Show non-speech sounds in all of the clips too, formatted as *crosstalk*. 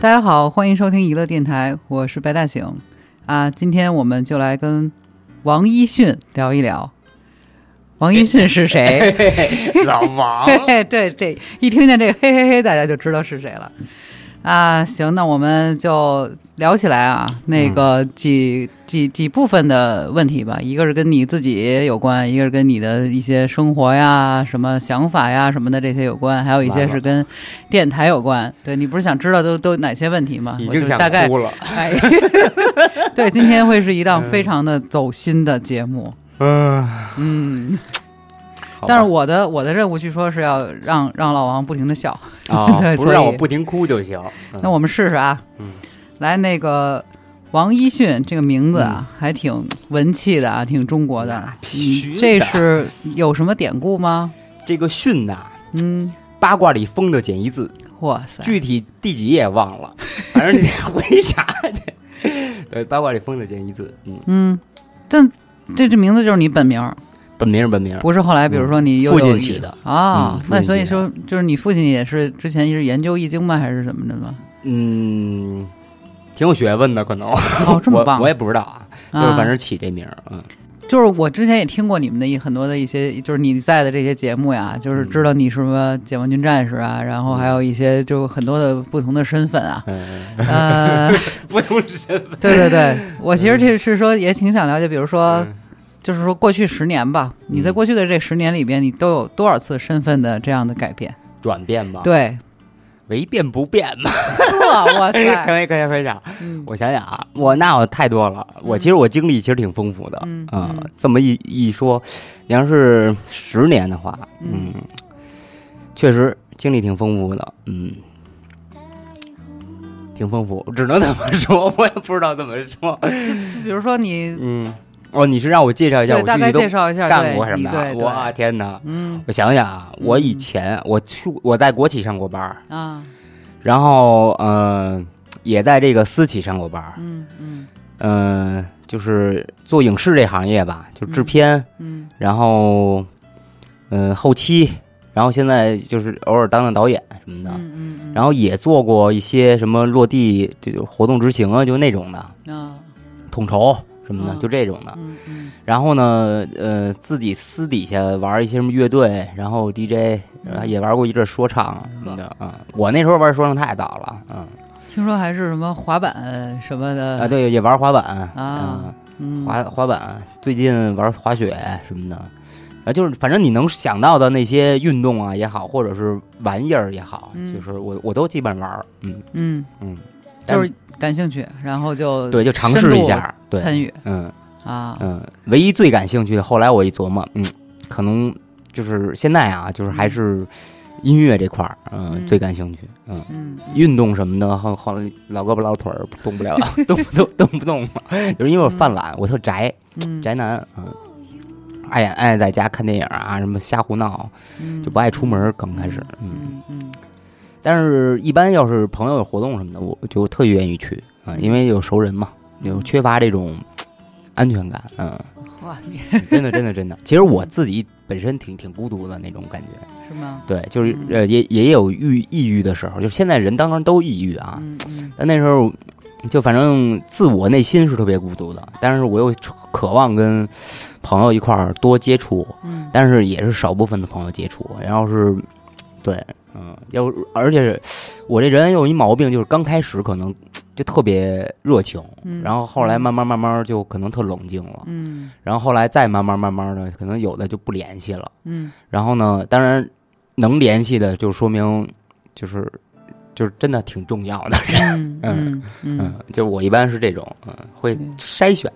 大家好，欢迎收听娱乐电台，我是白大醒啊。今天我们就来跟王一迅聊一聊。王一迅是谁？*laughs* 老王，嘿，*laughs* 对，这一听见这个嘿嘿嘿，大家就知道是谁了。啊，行，那我们就聊起来啊，那个几几几部分的问题吧。一个是跟你自己有关，一个是跟你的一些生活呀、什么想法呀什么的这些有关，还有一些是跟电台有关。对你不是想知道都都哪些问题吗？我已经想就大概哭了。哎，*laughs* 对，今天会是一档非常的走心的节目。嗯，嗯，但是我的我的任务据说是要让让老王不停的笑。啊，*laughs* 对不是让我不停哭就行。嗯。那我们试试啊，嗯。来那个王一迅这个名字啊，还挺文气的啊，挺中国的。这是有什么典故吗？这个迅呐，嗯，八卦里封的简一字，哇塞，具体第几页忘了，*laughs* 反正你得回查去。*laughs* 对，八卦里封的简一字，嗯，嗯，这这这名字就是你本名，本名是本名，不是后来比如说你又起的。啊嗯？那所以说就是你父亲也是之前是研究易经吗？还是什么的吗？嗯，挺有学问的，可能。哦，*laughs* 这么棒。我我也不知道啊，就反正起这名儿，嗯，就是我之前也听过你们的一很多的一些，就是你在的这些节目呀，就是知道你是什么解放军战士啊，然后还有一些就很多的不同的身份啊，嗯，呃，*laughs* 不同身份，对对对，我其实这是说也挺想了解，比如说嗯就是说过去十年吧，你在嗯过去的这十年里边，你都有多少次身份的这样的改变？转变吧，，对，唯变不变嘛。呵，*laughs* 哇塞，*laughs* 可以可以可以讲，嗯。我想想啊，我那我太多了，我其实我经历其实挺丰富的，嗯啊嗯。这么一一说，你要是十年的话，嗯。嗯，确实经历挺丰富的，嗯，挺丰富，只能这么说，我也不知道怎么说，就比如说你嗯，哦，你是让我介绍一下我大概介绍一下干过什么的？我天哪！嗯。我想想啊，我以嗯。前我去我在国企上过班儿，啊。然后呃也在这个私企上过班儿，嗯嗯。嗯，就是做影视这行业吧，就制嗯片，嗯。然后嗯、呃后期，然后现在就是偶尔当当导演什么的，嗯嗯嗯，然后也做过一些什么落地就就活动执行啊，就那种的啊统筹什么的，嗯就这种的。然后呢，呃，自己私底下玩一些什么乐队，然后 DJ，然后也玩过一阵说唱什么的啊。我那时候玩说唱太早了，嗯。听说还是什么滑板什么的啊，对，也玩滑板啊滑滑板，最近玩滑雪什么的，啊，就是反正你能想到的那些运动啊也好，或者是玩意儿也好，嗯就是我我都基本玩，嗯嗯，嗯，就是感兴趣，然后就对，就尝试一下，对，参与。嗯啊。嗯，唯一最感兴趣的，后来我一琢磨，嗯，可能就是现在啊，就是还是音乐这块儿，嗯，嗯。最感兴趣，嗯。嗯。运动什么的，后后来老胳膊老腿儿动不了，*laughs* 动不动动不动嘛，就是因为我犯懒，我特宅，嗯。宅男，嗯，爱爱在家看电影啊，什么瞎胡闹，嗯。就不爱出门。刚开始，嗯，嗯。嗯但是一般要是朋友有活动什么的，我就特别愿意去啊，因为有熟人嘛，有缺乏这种安全感，嗯，哇，你 *laughs* 真的真的真的。其实我自己本身挺挺孤独的那种感觉，是吗？对，就是嗯。呃也也有郁抑郁的时候，就现在人当然都抑郁啊，嗯嗯。但那时候就反正自我内心是特别孤独的，但是我又渴望跟朋友一块儿多接触，嗯。但是也是少部分的朋友接触，然后是，对，嗯，要是而且是我这人有一毛病，就是刚开始可能就特别热情，嗯然后后来慢慢慢慢就可能特冷静了，嗯然后后来再慢慢慢慢的，可能有的就不联系了，嗯然后呢，当然能联系的，就说明就是就是真的挺重要的。嗯嗯嗯嗯，，就我一般是这种，嗯，会嗯筛选，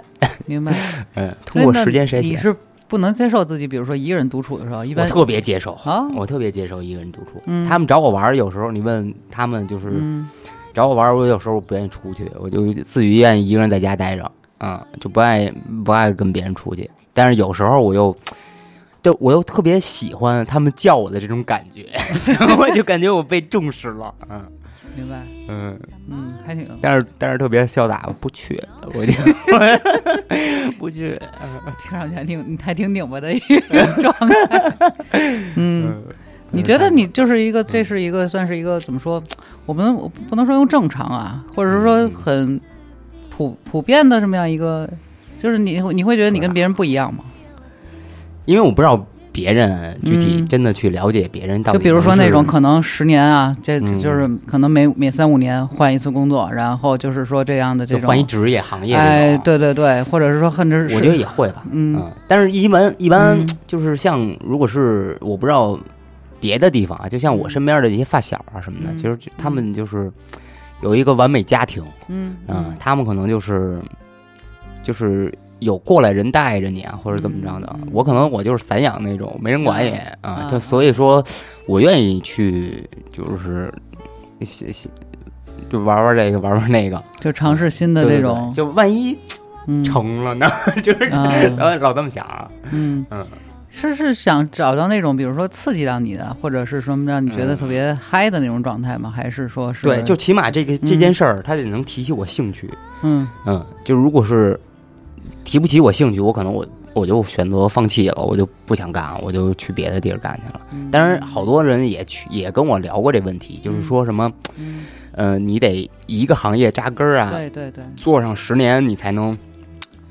明白。*laughs* 嗯，通过时间筛选。你是不能接受自己，比如说一个人独处的时候，一般我特别接受，啊，我特别接受一个人独处。嗯他们找我玩儿，有时候你问他们，就是嗯找我玩儿，我有时候不愿意出去，我就自己愿意一个人在家待着，啊、就不爱不爱跟别人出去。但是有时候我又，就我又特别喜欢他们叫我的这种感觉，*laughs* 我就感觉我被重视了，嗯明白，嗯。嗯，还挺但是但是特别潇洒，不去，我就不去。听上去还挺还挺拧巴的一个 *laughs* 状态。嗯，你觉得你就是一个，这是一个算是一个怎么说？我不能我不能说用正常啊，或者是说很普普遍的这么样一个，就是你你会觉得你跟别人不一样吗？因为我不知道别人具体嗯。真的去了解别人到底就比如说那种可能十年啊，这嗯。就是可能每每三五年换一次工作，然后就是说这样的这种就换一职业行业哎，对对对，或者是说甚至我觉得也会吧。嗯嗯，但是一般一般嗯。就是像，如果是我不知道别的地方啊，就像我身边的一些发小啊什么的，嗯其实他们就是有一个完美家庭，嗯嗯，他们可能就是就是有过来人带着你啊，或者怎么着的。我可能我就是散养那种，没人管你啊，啊就所以说我愿意去就是就玩玩这个，玩玩那个。就尝试新的这种对，就万一嗯。成了呢，*laughs* 就是啊老老这么想啊。嗯。嗯，是是想找到那种比如说刺激到你的，或者是什么让你觉得嗯特别嗨的那种状态吗？还是说是对，就起码这个这件事儿，它得能提起我兴趣。嗯。嗯，就如果是提不起我兴趣，我可能我我就选择放弃了，我就不想干，我就去别的地儿干去了。嗯当然，好多人也去也跟我聊过这问题，就是说什么，嗯呃，你得一个行业扎根儿啊，对对对，做上十年，你才能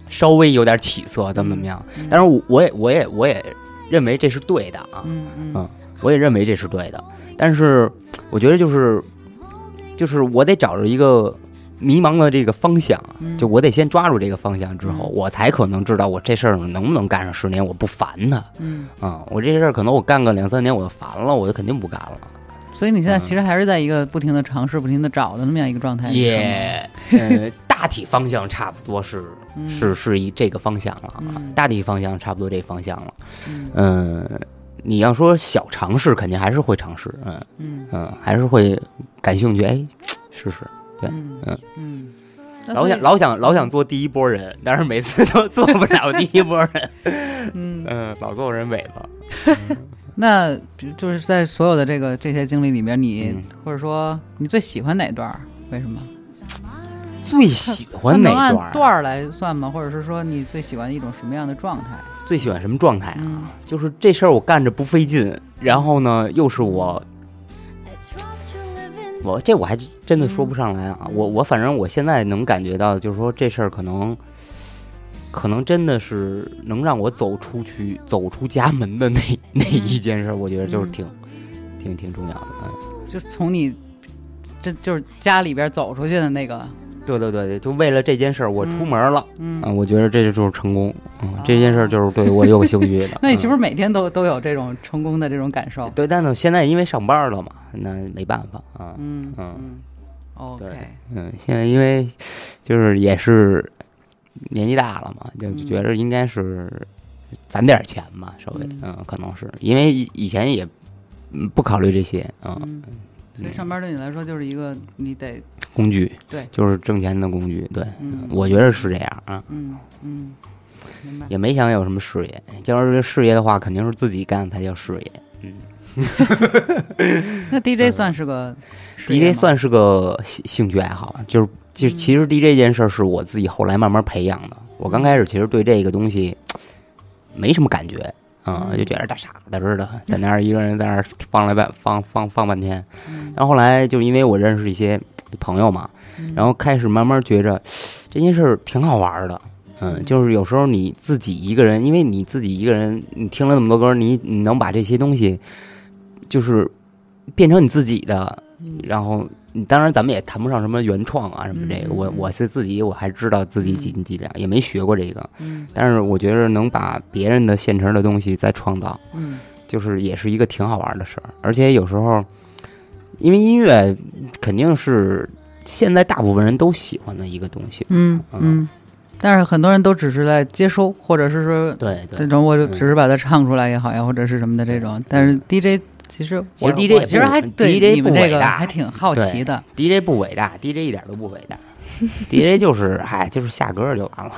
稍微有点起色，怎么怎么样？嗯但是我我也我也我也认为这是对的啊，嗯我也认为这是对的。但是我觉得就是就是我得找着一个迷茫的这个方向，嗯。就我得先抓住这个方向之后，嗯。我才可能知道我这事儿能不能干上十年，我不烦他。嗯，啊、我这事儿可能我干个两三年我就烦了，我就肯定不干了。所以你现在其实还是在一个不停的尝试、不停的找的那么样一个状态，也呃，大体方向差不多是嗯。是是一这个方向了大体方向差不多这方向了。嗯。嗯，你要说小尝试，肯定还是会尝试，嗯。嗯。嗯，还是会感兴趣，哎，试试。对嗯嗯嗯，老想老想老想做第一波人，但是每次都 *laughs* 做不了第一波人，嗯，嗯，老做人尾巴。那比如就是在所有的这个这些经历里面，你、嗯或者说你最喜欢哪段儿？为什么？最喜欢哪能按段儿？段儿来算吗？或者是说你最喜欢一种什么样的状态？最喜欢什么状态啊？嗯就是这事儿我干着不费劲，然后呢，又是我，我这我还真的说不上来啊。嗯我我反正我现在能感觉到，就是说这事儿可能，可能真的是能让我走出去、走出家门的那那一件事儿，我觉得就是嗯挺、挺挺重要的。嗯，就从你这就是家里边走出去的那个，对对对对，就为了这件事儿，我出门了。嗯。嗯，我觉得这就是成功。嗯哦，这件事儿就是对我有兴趣的。*laughs* 那你是不嗯是每天都都有这种成功的这种感受？对，但是现在因为上班了嘛，那没办法啊。嗯，OK，对嗯，现在因为就是也是年纪大了嘛，就就嗯觉着应该是攒点钱吧，稍微嗯嗯，可能是因为以以前也嗯不考虑这些啊，嗯，所以上班对你来说就是一个你得工具对。就是挣钱的工具，对，嗯。我觉得是这样啊，嗯嗯，明白。也没想有什么事业，要是事业的话，肯定是自己干才叫事业。嗯。*laughs* 那 DJ 算是个 DJ 算是个兴兴趣爱好，就是其实嗯。其实 DJ 这件事儿是我自己后来慢慢培养的。我刚开始其实对这个东西没什么感觉，啊、嗯。就觉得大傻子似的，在那儿一个人在那儿放了半放放放半天。嗯。然后后来就是因为我认识一些朋友嘛，嗯然后开始慢慢觉着这件事儿挺好玩的。嗯，就是有时候你自己一个人，因为你自己一个人，你听了那么多歌，你你能把这些东西，就是变成你自己的，嗯然后你当然咱们也谈不上什么原创啊什么这个，我我是自己我还知道自己几斤几两，也没学过这个，嗯但是我觉得能把别人的现成的东西再创造，嗯就是也是一个挺好玩的事儿，而且有时候，因为音乐肯定是现在大部分人都喜欢的一个东西，嗯嗯，但是很多人都只是在接收，或者是说对对。这种我就只是把它唱出来也好呀，或者是什么的这种。但是 DJ 其实我 DJ 我其实还对 DJ 你们这个不伟大。还挺好奇的。DJ 不伟大，DJ 一点都不伟大，*laughs* DJ 就是哎，就是下歌就完了，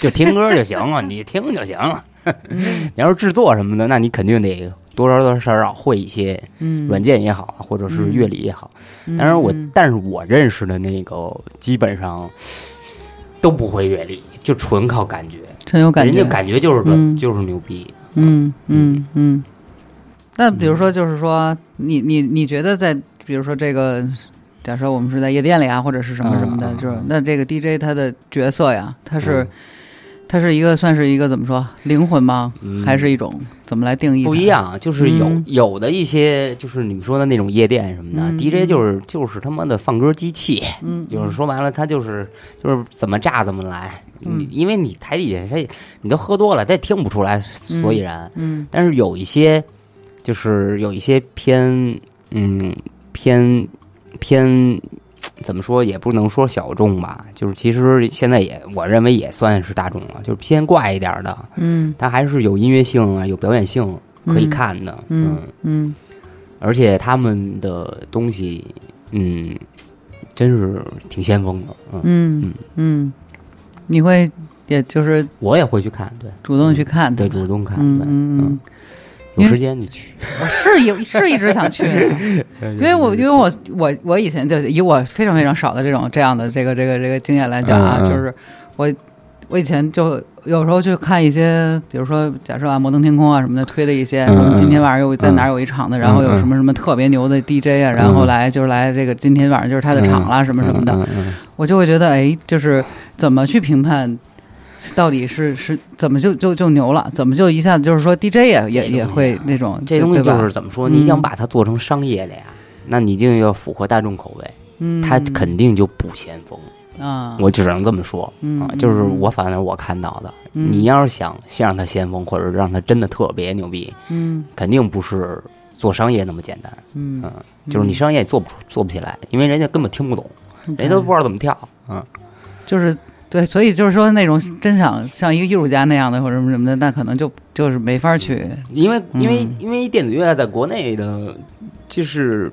就听歌就行了，你听就行了。嗯。*laughs* 你要是制作什么的，那你肯定得多少多少少会一些嗯，软件也好，或者是乐理也好。嗯，当然我，嗯。但是我认识的那个基本上都不会乐理，就纯靠感觉，纯有感觉，人家感觉就是就是牛逼。嗯嗯。嗯。那比如说，就是说，你你你觉得在比如说这个假设我们是在夜店里啊，或者是什么什么的，就是那这个 DJ 他的角色呀，他是、嗯他是一个算是一个怎么说灵魂吗？嗯还是一种怎么来定义？不一。样，就是有、嗯有的一些就是你们说的那种夜店什么的、嗯 d j 就是就是他妈的放歌机器，嗯，就是说白了，他就是就是怎么炸怎么来，因为你台底下他也你都喝多了，他也听不出来所以然。嗯但是有一些就是有一些偏嗯偏偏怎么说也不能说小众吧，就是其实现在也我认为也算是大众了，就是偏怪一点的，嗯它还是有音乐性啊，有表演性可以看的，嗯嗯而且他们的东西，嗯，真是挺先锋的，嗯，嗯嗯，你会也就是我也会去看，对主动去看对，主动看，嗯对，嗯有时间你去，我是有是一直想去的，*laughs* 因为我因为我我我以前就以我非常非常少的这种这样的这个这个这个经验来讲啊，嗯嗯。就是我我以前就有时候去看一些，比如说假设啊摩登天空啊什么的推的一些，什么今天晚上又在哪儿有一场的，然后有什么什么特别牛的 DJ 啊，然后来就是来这个今天晚上就是他的场啦什么什么的，嗯嗯。我就会觉得哎，就是怎么去评判。到底是是怎么就就就牛了？怎么就一下子就是说 DJ 也也也会那种这东西就是怎么说，嗯。你想把它做成商业的呀，那你就要符合大众口味，嗯，它肯定就不先锋，啊，我只能这么说嗯啊，就是我反正我看到的，嗯。你要是想先让它先锋，或者让它真的特别牛逼，嗯。肯定不是做商业那么简单。嗯，就是你商业做不出做不起来，因为人家根本听不懂，人家都不知道怎么跳。嗯，就是对，所以就是说那种真想像一个艺术家那样的或者什么什么的，那可能就就是没法去。因为因为嗯因为电子乐在国内的，就是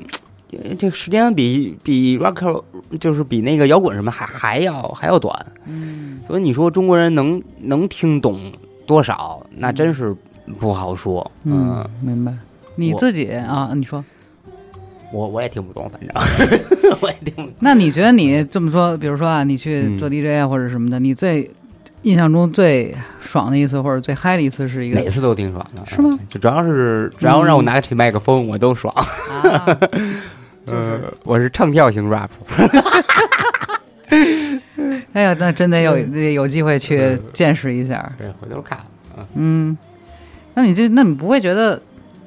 呃这个时间比比 rock 就是比那个摇滚什么还还要还要短。嗯所以你说中国人能能听懂多少，那真是不好说。嗯，嗯，明白。你自己啊，你说，我我也听不懂，反正 *laughs* 我也听不懂。那你觉得你这么说，比如说啊，你去嗯做 DJ 啊或者什么的，你最印象中最爽的一次或者最嗨的一次是一个每次都挺爽的，是吗？就主要是只要让我拿起麦克风，我都爽。*laughs* 啊，就是呃我是唱跳型 rap。*laughs* 哎呀，那真得有得有机会去见识一下。对，回头看。嗯，那你这那你不会觉得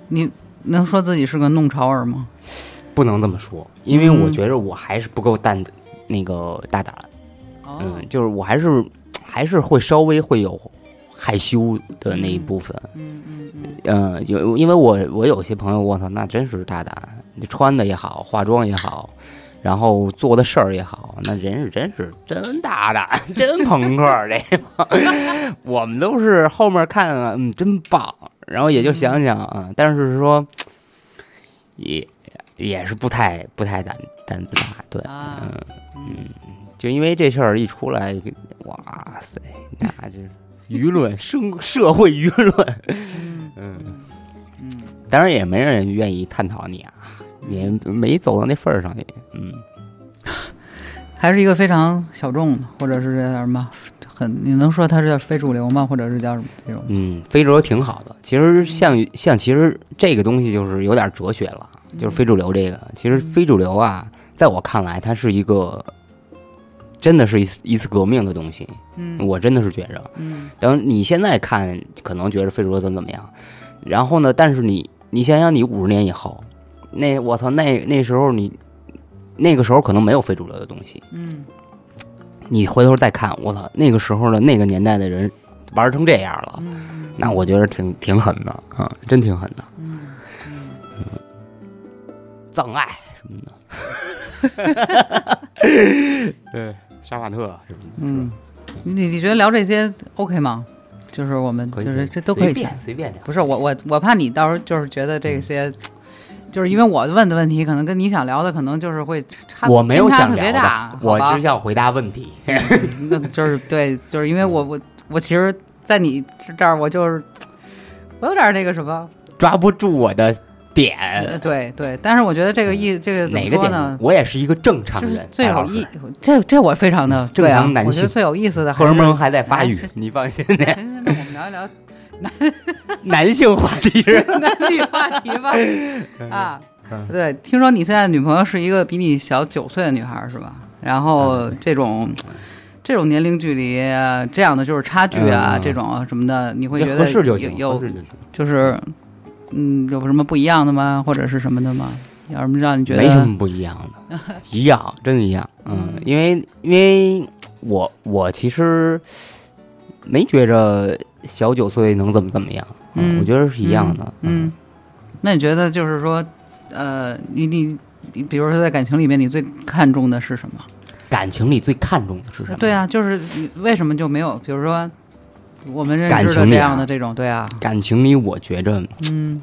你能说自己是个弄潮儿吗？不能这么说，因为嗯我觉得我还是不够淡，那个大胆。哦嗯，就是我还是还是会稍微会有害羞的那一部分。嗯嗯嗯嗯，有因为我我有些朋友，我操，那真是大胆，你穿的也好，化妆也好，然后做的事儿也好，那人是真是真大胆，*laughs* 真朋克这个。*laughs* 我们都是后面看啊，嗯，真棒，然后也就想想啊，但是说也也是不太不太胆胆子大，对，啊嗯嗯，就因为这事儿一出来，哇塞，那这舆论生社会舆论，嗯嗯。嗯当然也没人愿意探讨你啊，也没走到那份儿上去。嗯，还是一个非常小众的，或者是叫什么很，你能说它是叫非主流吗？或者是叫什么这种？嗯，非主流挺好的。其实像像其实这个东西就是有点哲学了，就是非主流这个。其实非主流啊，在我看来，它是一个真的是一次一次革命的东西。嗯我真的是觉着，嗯等你现在看，可能觉得非主流怎么怎么样，然后呢，但是你你想想，你五十年以后，那我操，那那时候你那个时候可能没有非主流的东西。嗯你回头再看，我操，那个时候的那个年代的人玩成这样了，嗯那我觉得挺挺狠的啊，真挺狠的。嗯葬爱什么的，*laughs* 对，杀马特什么的，嗯，你你觉得聊这些 OK 吗？就是我们，就是这都可以随便随便聊。不是我我我怕你到时候就是觉得这些，就是因为我问的问题可能跟你想聊的可能就是会差，我没有想聊的别大，，我好吧？只想回答问题。*laughs* 那就是对，就是因为我我我其实，在你这儿我就是我有点那个什么，抓不住我的呃点，对对，但是我觉得这个意这个怎么说呢？我也是一个正常就是人，最有意，这这我非常的正对啊常男性我觉得最有意思的荷尔蒙还在发育，你放心，行行，那我们聊一聊男 *laughs* 男性话题。*laughs* 男女话题吧。*laughs* 啊，对，听说你现在女朋友是一个比你小九岁的女孩是吧？然后这种。这种年龄距离，这样的就是差距啊，嗯这种什么的，你会觉得有适就行，有就行。就是，嗯，有什么不一样的吗？或者是什么的吗？有什么让你觉得没什么不一样的，*laughs* 一样，真的一样。嗯，因为因为我我其实没觉着小九岁能怎么怎么样，嗯我觉得是一样的。嗯，那你觉得就是说，呃，你你你，比如说在感情里面，你最看重的是什么？感情里最看重的是什么？对，啊，就是你为什么就没有，比如说我们认感情里啊知的这样的这种，对啊，感情里我觉着嗯。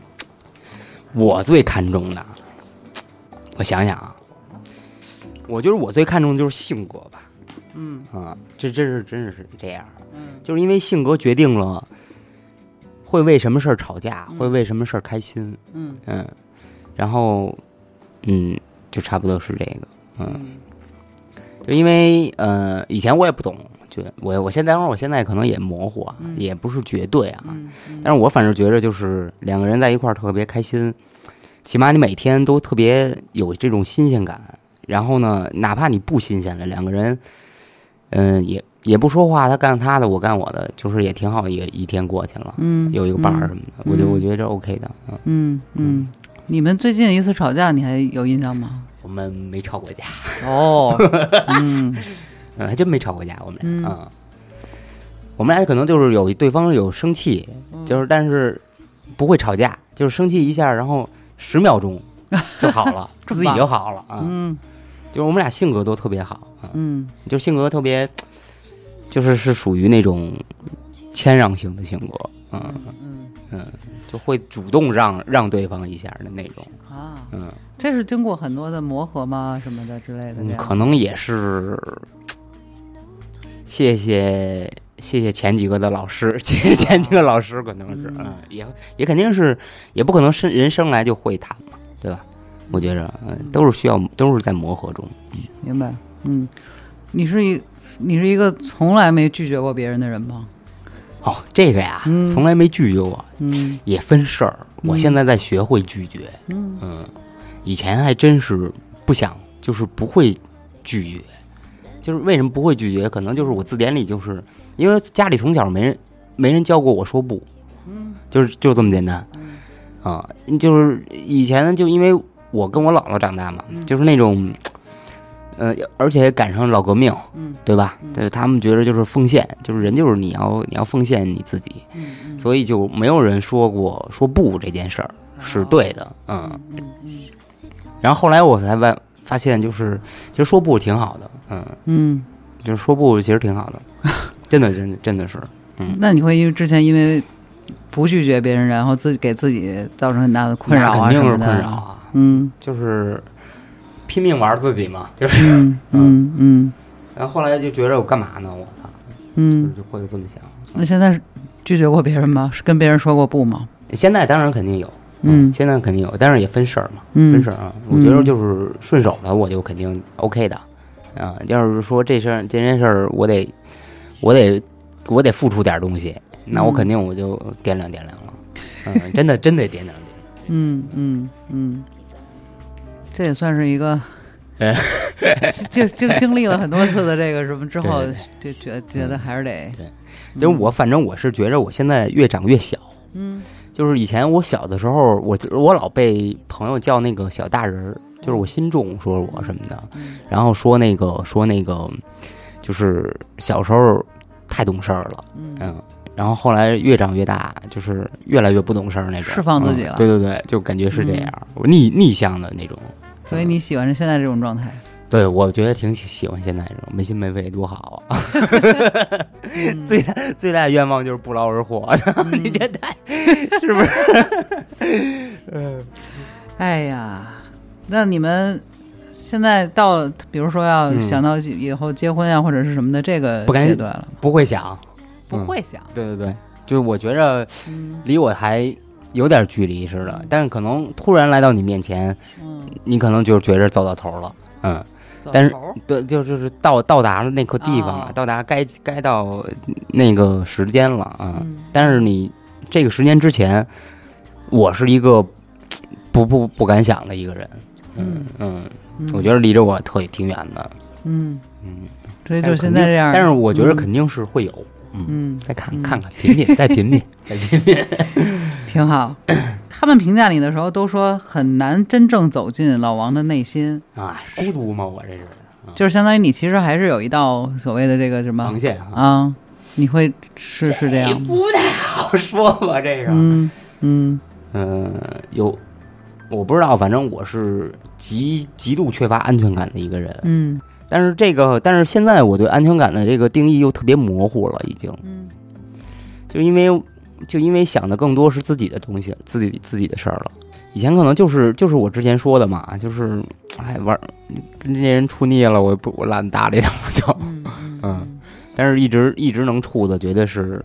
我最看重的，我想想啊，我觉得我最看重的就是性格吧。嗯。啊，这真是真是这样，嗯。就是因为性格决定了会为什么事儿吵架，会为什么事儿开心。嗯。嗯，然后嗯，就差不多是这个。嗯，嗯。就因为呃，以前我也不懂，就我我现在当然我现在可能也模糊啊，嗯也不是绝对啊，嗯嗯但是我反正觉着就是两个人在一块儿特别开心，起码你每天都特别有这种新鲜感。然后呢，哪怕你不新鲜了，两个人，嗯、也也不说话，他干他的，我干我的，就是也挺好，一一天过去了，嗯有一个伴儿什么的，我觉得嗯我觉得这 OK 的。嗯，嗯嗯，你们最近一次吵架，你还有印象吗？我们没吵过架，哦，*laughs* 嗯嗯，还真没吵过架，我们嗯俩，嗯，我们俩可能就是有对方有生气，嗯就是但是不会吵架，就是生气一下，然后十秒钟就好了，*laughs* 自己就好了啊。嗯就是我们俩性格都特别好啊，嗯就性格特别，就是是属于那种谦让型的性格，嗯嗯嗯，就会主动让让对方一下的那种，啊，嗯，这是经过很多的磨合吗？什么的之类的？嗯可能也是，谢谢谢谢前几个的老师，谢 *laughs* 谢前几个老师，可能是，嗯嗯，也也肯定是，也不可能生人生来就会弹嘛，对吧？我觉着，嗯，都是需要，都是在磨合中，嗯明白，嗯，你是一你是一个从来没拒绝过别人的人吗？哦，这个呀，嗯从来没拒绝过，嗯也分事儿。我现在在学会拒绝，嗯嗯，以前还真是不想，就是不会拒绝。就是为什么不会拒绝？可能就是我字典里就是因为家里从小没人没人教过我说不，嗯就是就这么简单。啊，就是以前就因为我跟我姥姥长大嘛，就是那种，呃，而且赶上老革命，嗯对吧？对，他们觉得就是奉献，就是人就是你要你要奉献你自己，所以就没有人说过说不这件事儿是对的，嗯。然后后来我才发发现，就是其实说不挺好的，嗯，嗯，就是说不其实挺好的，*laughs* 真的真的真的是，嗯，那你会因为之前因为不拒绝别人，然后自己给自己造成很大的困扰啊肯定是困扰啊，嗯。就是拼命玩自己嘛，就是，嗯 *laughs* 嗯。嗯然后后来就觉得我干嘛呢？我操，嗯，就会这么想。那现在拒绝过别人吗？是跟别人说过不吗？现在当然肯定有，嗯。现在肯定有，但是也分事儿嘛，嗯。分事儿啊。我觉得就是顺手了，我就肯定 OK 的，啊，要是说这事儿这件事儿，我得我得我得付出点东西，那我嗯。肯定我就掂量掂量了，嗯，真的真得掂量掂量。*laughs* 嗯嗯嗯，这也算是一个 *laughs* 哎，就就经历了很多次的这个什么之后，就觉觉得还是得对就是我反正我是觉着我现在越长越小，嗯就是以前我小的时候，我我老被朋友叫那个小大人儿，就是我心重说我什么的，嗯然后说那个说那个，就是小时候太懂事儿了，嗯嗯，然后后来越长越大，就是越来越不懂事儿那种，释放自己了嗯对对对，就感觉是这样，我逆逆向的那种。所以你喜欢现在这种状态？对，我觉得挺喜喜欢现在这种没心没肺，多好啊！嗯。*laughs* 最大最大的愿望就是不劳而获，你 *laughs* 这太是不是？嗯。哎呀，那你们现在到，比如说要嗯。想到以后结婚啊，或者是什么的这个不敢阶段了，不会想，不会想，对对对，就是我觉着嗯。离我还有点距离似的，但是可能突然来到你面前，嗯，你可能就觉着走到头了，嗯，走但是对，就就是到到达了那个地方了，哦到达该该到那个时间了啊。嗯但是你这个时间之前，我是一个不不不不敢想的一个人。嗯嗯，我觉得离着我特挺远的。嗯嗯，所以就现在这样。但是我觉得肯定是会有。嗯，再看看看品品，再品品，再品品，*laughs* 挺好。他们评价你的时候都说很难真正走进老王的内心。哎，孤独吗？我这是，就是相当于你其实还是有一道所谓的这个什么防线啊？你会是是这样？不太好说吧，这个。嗯嗯嗯，有我不知道，反正我是极极度缺乏安全感的一个人。嗯。但是这个，但是现在我对安全感的这个定义又特别模糊了，已经。嗯，就因为就因为想的更多是自己的东西，自己自己的事儿了。以前可能就是就是我之前说的嘛，就是哎玩跟这人处腻了，我不我懒得搭理他，我就嗯嗯。但是一直一直能处的，绝对是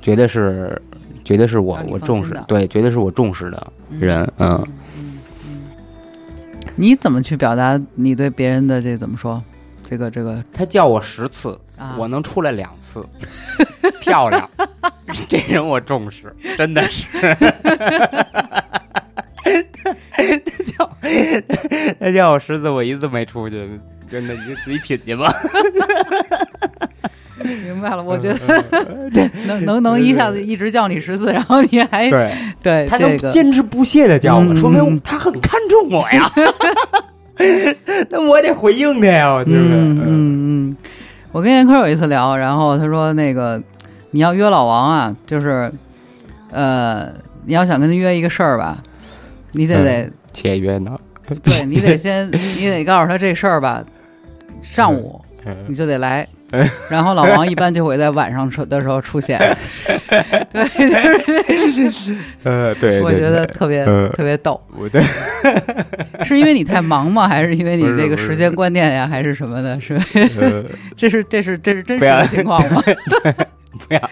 绝对是绝对是我我重视，对，绝对是我重视的人，嗯。你怎么去表达你对别人的这怎么说？这个这个，他叫我十次，我能出来两次，*laughs* 漂亮，*laughs* 这人我重视，真的是。*laughs* 他叫他叫我十次，我一次没出去，真的，你自己品去吧。明白了，我觉得能能能一下子一直叫你十次，然后你还对对，他能坚持不懈的叫我，说明他很看重我呀。那我得回应他呀，我觉得。嗯嗯嗯，我跟严科有一次聊，然后他说那个你要约老王啊，就是呃，你要想跟他约一个事儿吧，你得得解约呢。对你得先，你得告诉他这事儿吧，上午你就得来。*laughs* 然后老王一般就会在晚上出的时候出现，*laughs* 对，就是呃，对，我觉得特别特别逗。对，*laughs* 是因为你太忙吗？还是因为你这个时间观念呀？还是什么的？是，这是这是这是真实的情况吗？不要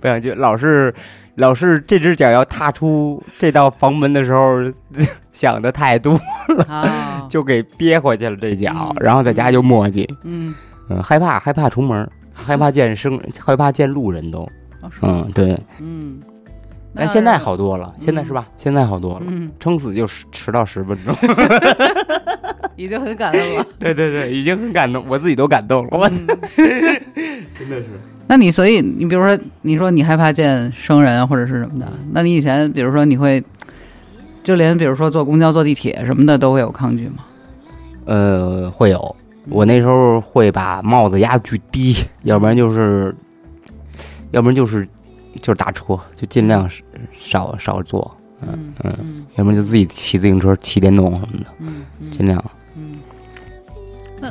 不要就老是老是这只脚要踏出这道房门的时候想的太多了，就给憋回去了这脚，然后在家就磨叽，嗯。嗯，害怕害怕出门，害怕 *laughs* 见生，害怕见路人都。嗯，对，嗯，但现在好多了，现在是吧？现在好多了，撑死就迟到十分钟，*laughs* 已经很感动了。对对对，已经很感动，我自己都感动了。我 *laughs* 真的是。那你所以你比如说，你说你害怕见生人或者是什么的，那你以前比如说你会，就连比如说坐公交、坐地铁什么的都会有抗拒吗？呃，会有。我那时候会把帽子压巨低，要不然就是，要不然就是就是打车，就尽量少少坐，嗯嗯，要不然就自己骑自行车、骑电动什么的，嗯，尽量。嗯，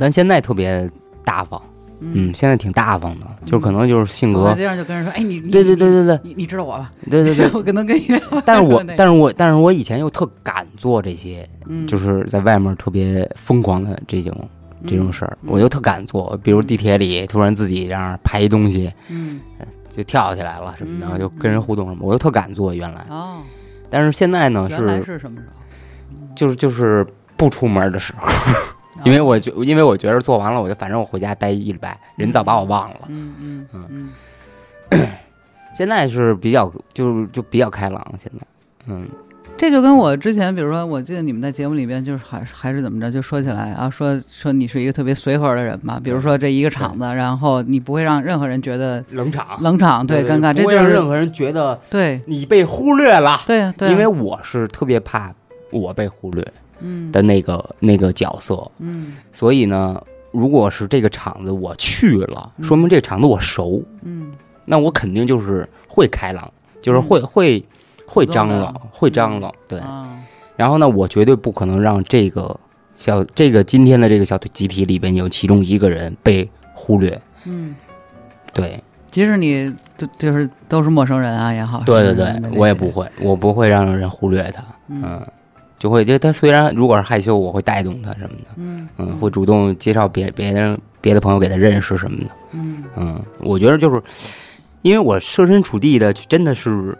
咱现在特别大方，嗯，现在挺大方的，就是可能就是性格。街上就跟人说：“哎，你对对对对对，你你知道我吧？*laughs* 对对对，我可能跟你。但是我但是我但是我以前又特敢做这些，就是在外面特别疯狂的这种。这种事儿，我就特敢做，比如地铁里突然自己这样拍一东西，嗯，就跳起来了什么的，就跟人互动什么，我就特敢做。原来哦，但是现在呢，原来是什么时候？就是就是不出门的时候，*laughs* 因为我就因为我觉得做完了，我就反正我回家待一礼拜，人早把我忘了。嗯嗯嗯嗯，*coughs* 现在是比较就是就比较开朗，现在嗯。这就跟我之前，比如说，我记得你们在节目里边，就是还还是怎么着，就说起来啊，说说你是一个特别随和的人嘛。比如说这一个场子，然后你不会让任何人觉得冷场，冷场对尴尬，这就是任何人觉得对你被忽略了。对对，因为我是特别怕我被忽略嗯的那个那个角色，嗯，所以呢，如果是这个场子我去了，说明这场子我熟，嗯，那我肯定就是会开朗，就是会会。会张罗，会张罗，对。然后呢，我绝对不可能让这个小这个今天的这个小集体里边有其中一个人被忽略。嗯，对。即使你就就是都是陌生人啊也好，对对对，我也不会，我不会让人忽略他。嗯，就会就他虽然如果是害羞，我会带动他什么的。嗯嗯，会主动介绍别别人别的朋友给他认识什么的。嗯嗯，我觉得就是因为我设身处地的，真的是。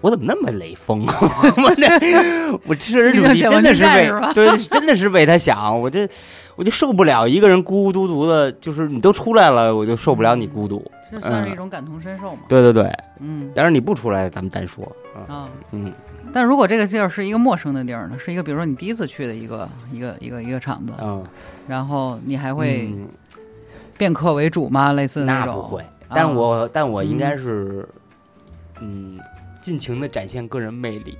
我怎么那么雷锋？*laughs* 我这我设身处地真的是为对，真的是为他想。我这我就受不了一个人孤孤独独的，就是你都出来了，我就受不了你孤独。这算是一种感同身受嘛？对对对，嗯。但是你不出来，咱们单说啊。嗯，但如果这个地儿是一个陌生的地儿呢，是一个比如说你第一次去的一个一个一个一个场子，嗯，然后你还会嗯变客为主吗？类似那种？那不会，但啊我但我应该是，嗯，尽情的展现个人魅力，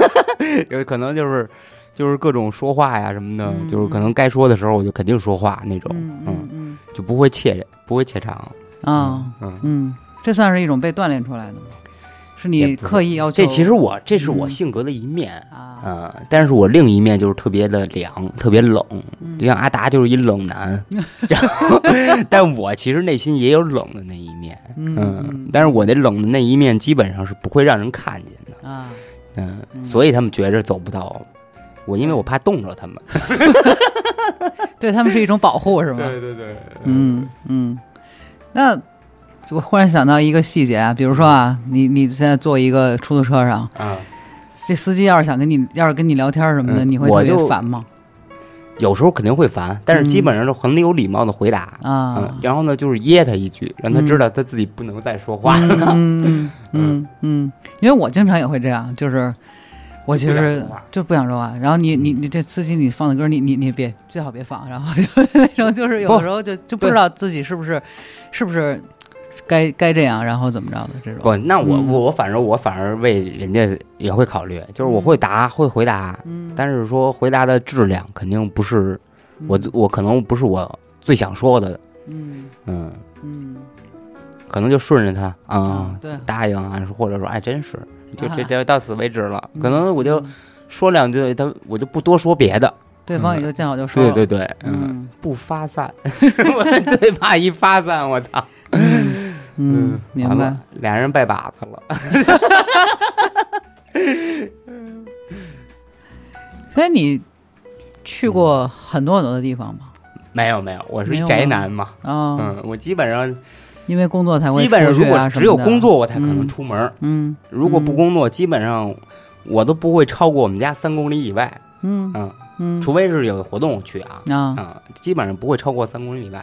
*laughs* 有可能就是就是各种说话呀什么的，嗯就是可能该说的时候我就肯定说话那种，嗯嗯嗯就不会怯不会怯场，啊嗯。嗯，这算是一种被锻炼出来的吗？是你刻意要求？这其实我这是我嗯。性格的一面，啊，嗯，但是我另一面就是特别的凉，特别冷，嗯。就像阿达就是一冷男，*laughs* 然后，但我其实内心也有冷的那一面，嗯嗯，但是我那冷的那一面基本上是不会让人看见的，啊，嗯，嗯所以他们觉着走不到我，因为我怕冻着他们，*laughs* 对他们是一种保护，是吗？对对对，嗯嗯，那我忽然想到一个细节啊，比如说啊，你你现在坐一个出租车上，嗯，这司机要是想跟你要是跟你聊天什么的，嗯你会特别就烦吗？有时候肯定会烦，但是基本上都很有礼貌的回答，嗯啊，，然后呢就是噎他一句，让他知道他自己不能再说话嗯。了，*laughs* 嗯嗯嗯，因为我经常也会这样，就是我其就不想实说话就不想说话，然后你你你这司机你放的歌，你你你别最好别放，然后就 *laughs* 那种就是有的时候就就不知道自己是不是是不是该该这样，然后怎么着的这种。不，那我嗯。我我反正我反而为人家也会考虑，就是我会答会回答，嗯，但是说回答的质量肯定不是我我可能不是我最想说的，嗯。嗯，嗯。可能就顺着他啊，对，答应啊，或者说哎真是就这啊这到此为止了，嗯。可能我就嗯。说两句，他我就不多说别的，对方也就见好就收了。对对对，嗯，嗯。不发散，*laughs* 我最怕一发散，我操，嗯，明白。，俩人拜把子了，*laughs* 所以你去过很多很多的地方吗？没有没有，我是宅男嘛，啊，嗯，我基本上因为工作才会基本上如果只有工作我才可能嗯出门，嗯如果不嗯工作，基本上我都不会超过我们家三公里以外，嗯。嗯，嗯。除非是有活动去啊，啊。啊，基本上不会超过三公里以外。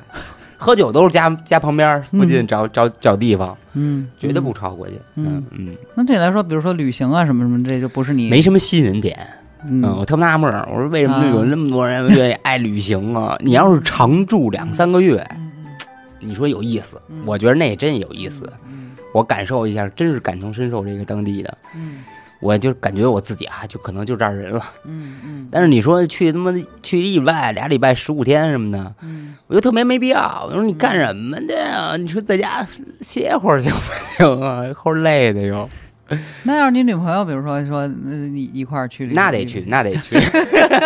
喝酒都是家家旁边附近嗯找找找地方，嗯，绝对嗯不超过去。嗯嗯，那对你来说，比如说旅行啊什么什么，这就不是你没什么吸引点。嗯嗯，我特纳闷儿，我说为什么啊有那么多人愿意爱旅行啊？*laughs* 你要是常住两三个月，嗯你说有意思嗯，我觉得那也真有意思。嗯我感受一下，真是感同身受这个当地的，嗯我就感觉我自己啊，就可能就这样人了。嗯嗯但是你说去他妈去一礼拜、俩礼拜、十五天什么的，嗯我就特别没必要。我说你干什么的呀？你说在家歇会儿行不行啊？齁累的又。*laughs* 那要是你女朋友，比如说说，一块儿去那得去，那得去，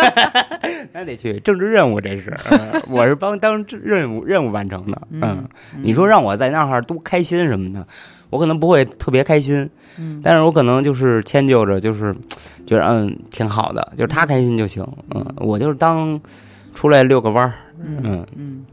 *laughs* 那得去，政治任务这是，嗯我是帮当任务任务完成的。嗯，嗯，你说让我在那儿多开心什么的，我可能不会特别开心，嗯，但是我可能就是迁就着，就是觉得嗯挺好的，就是他开心就行。嗯，我就是当出来遛个弯儿，嗯嗯，嗯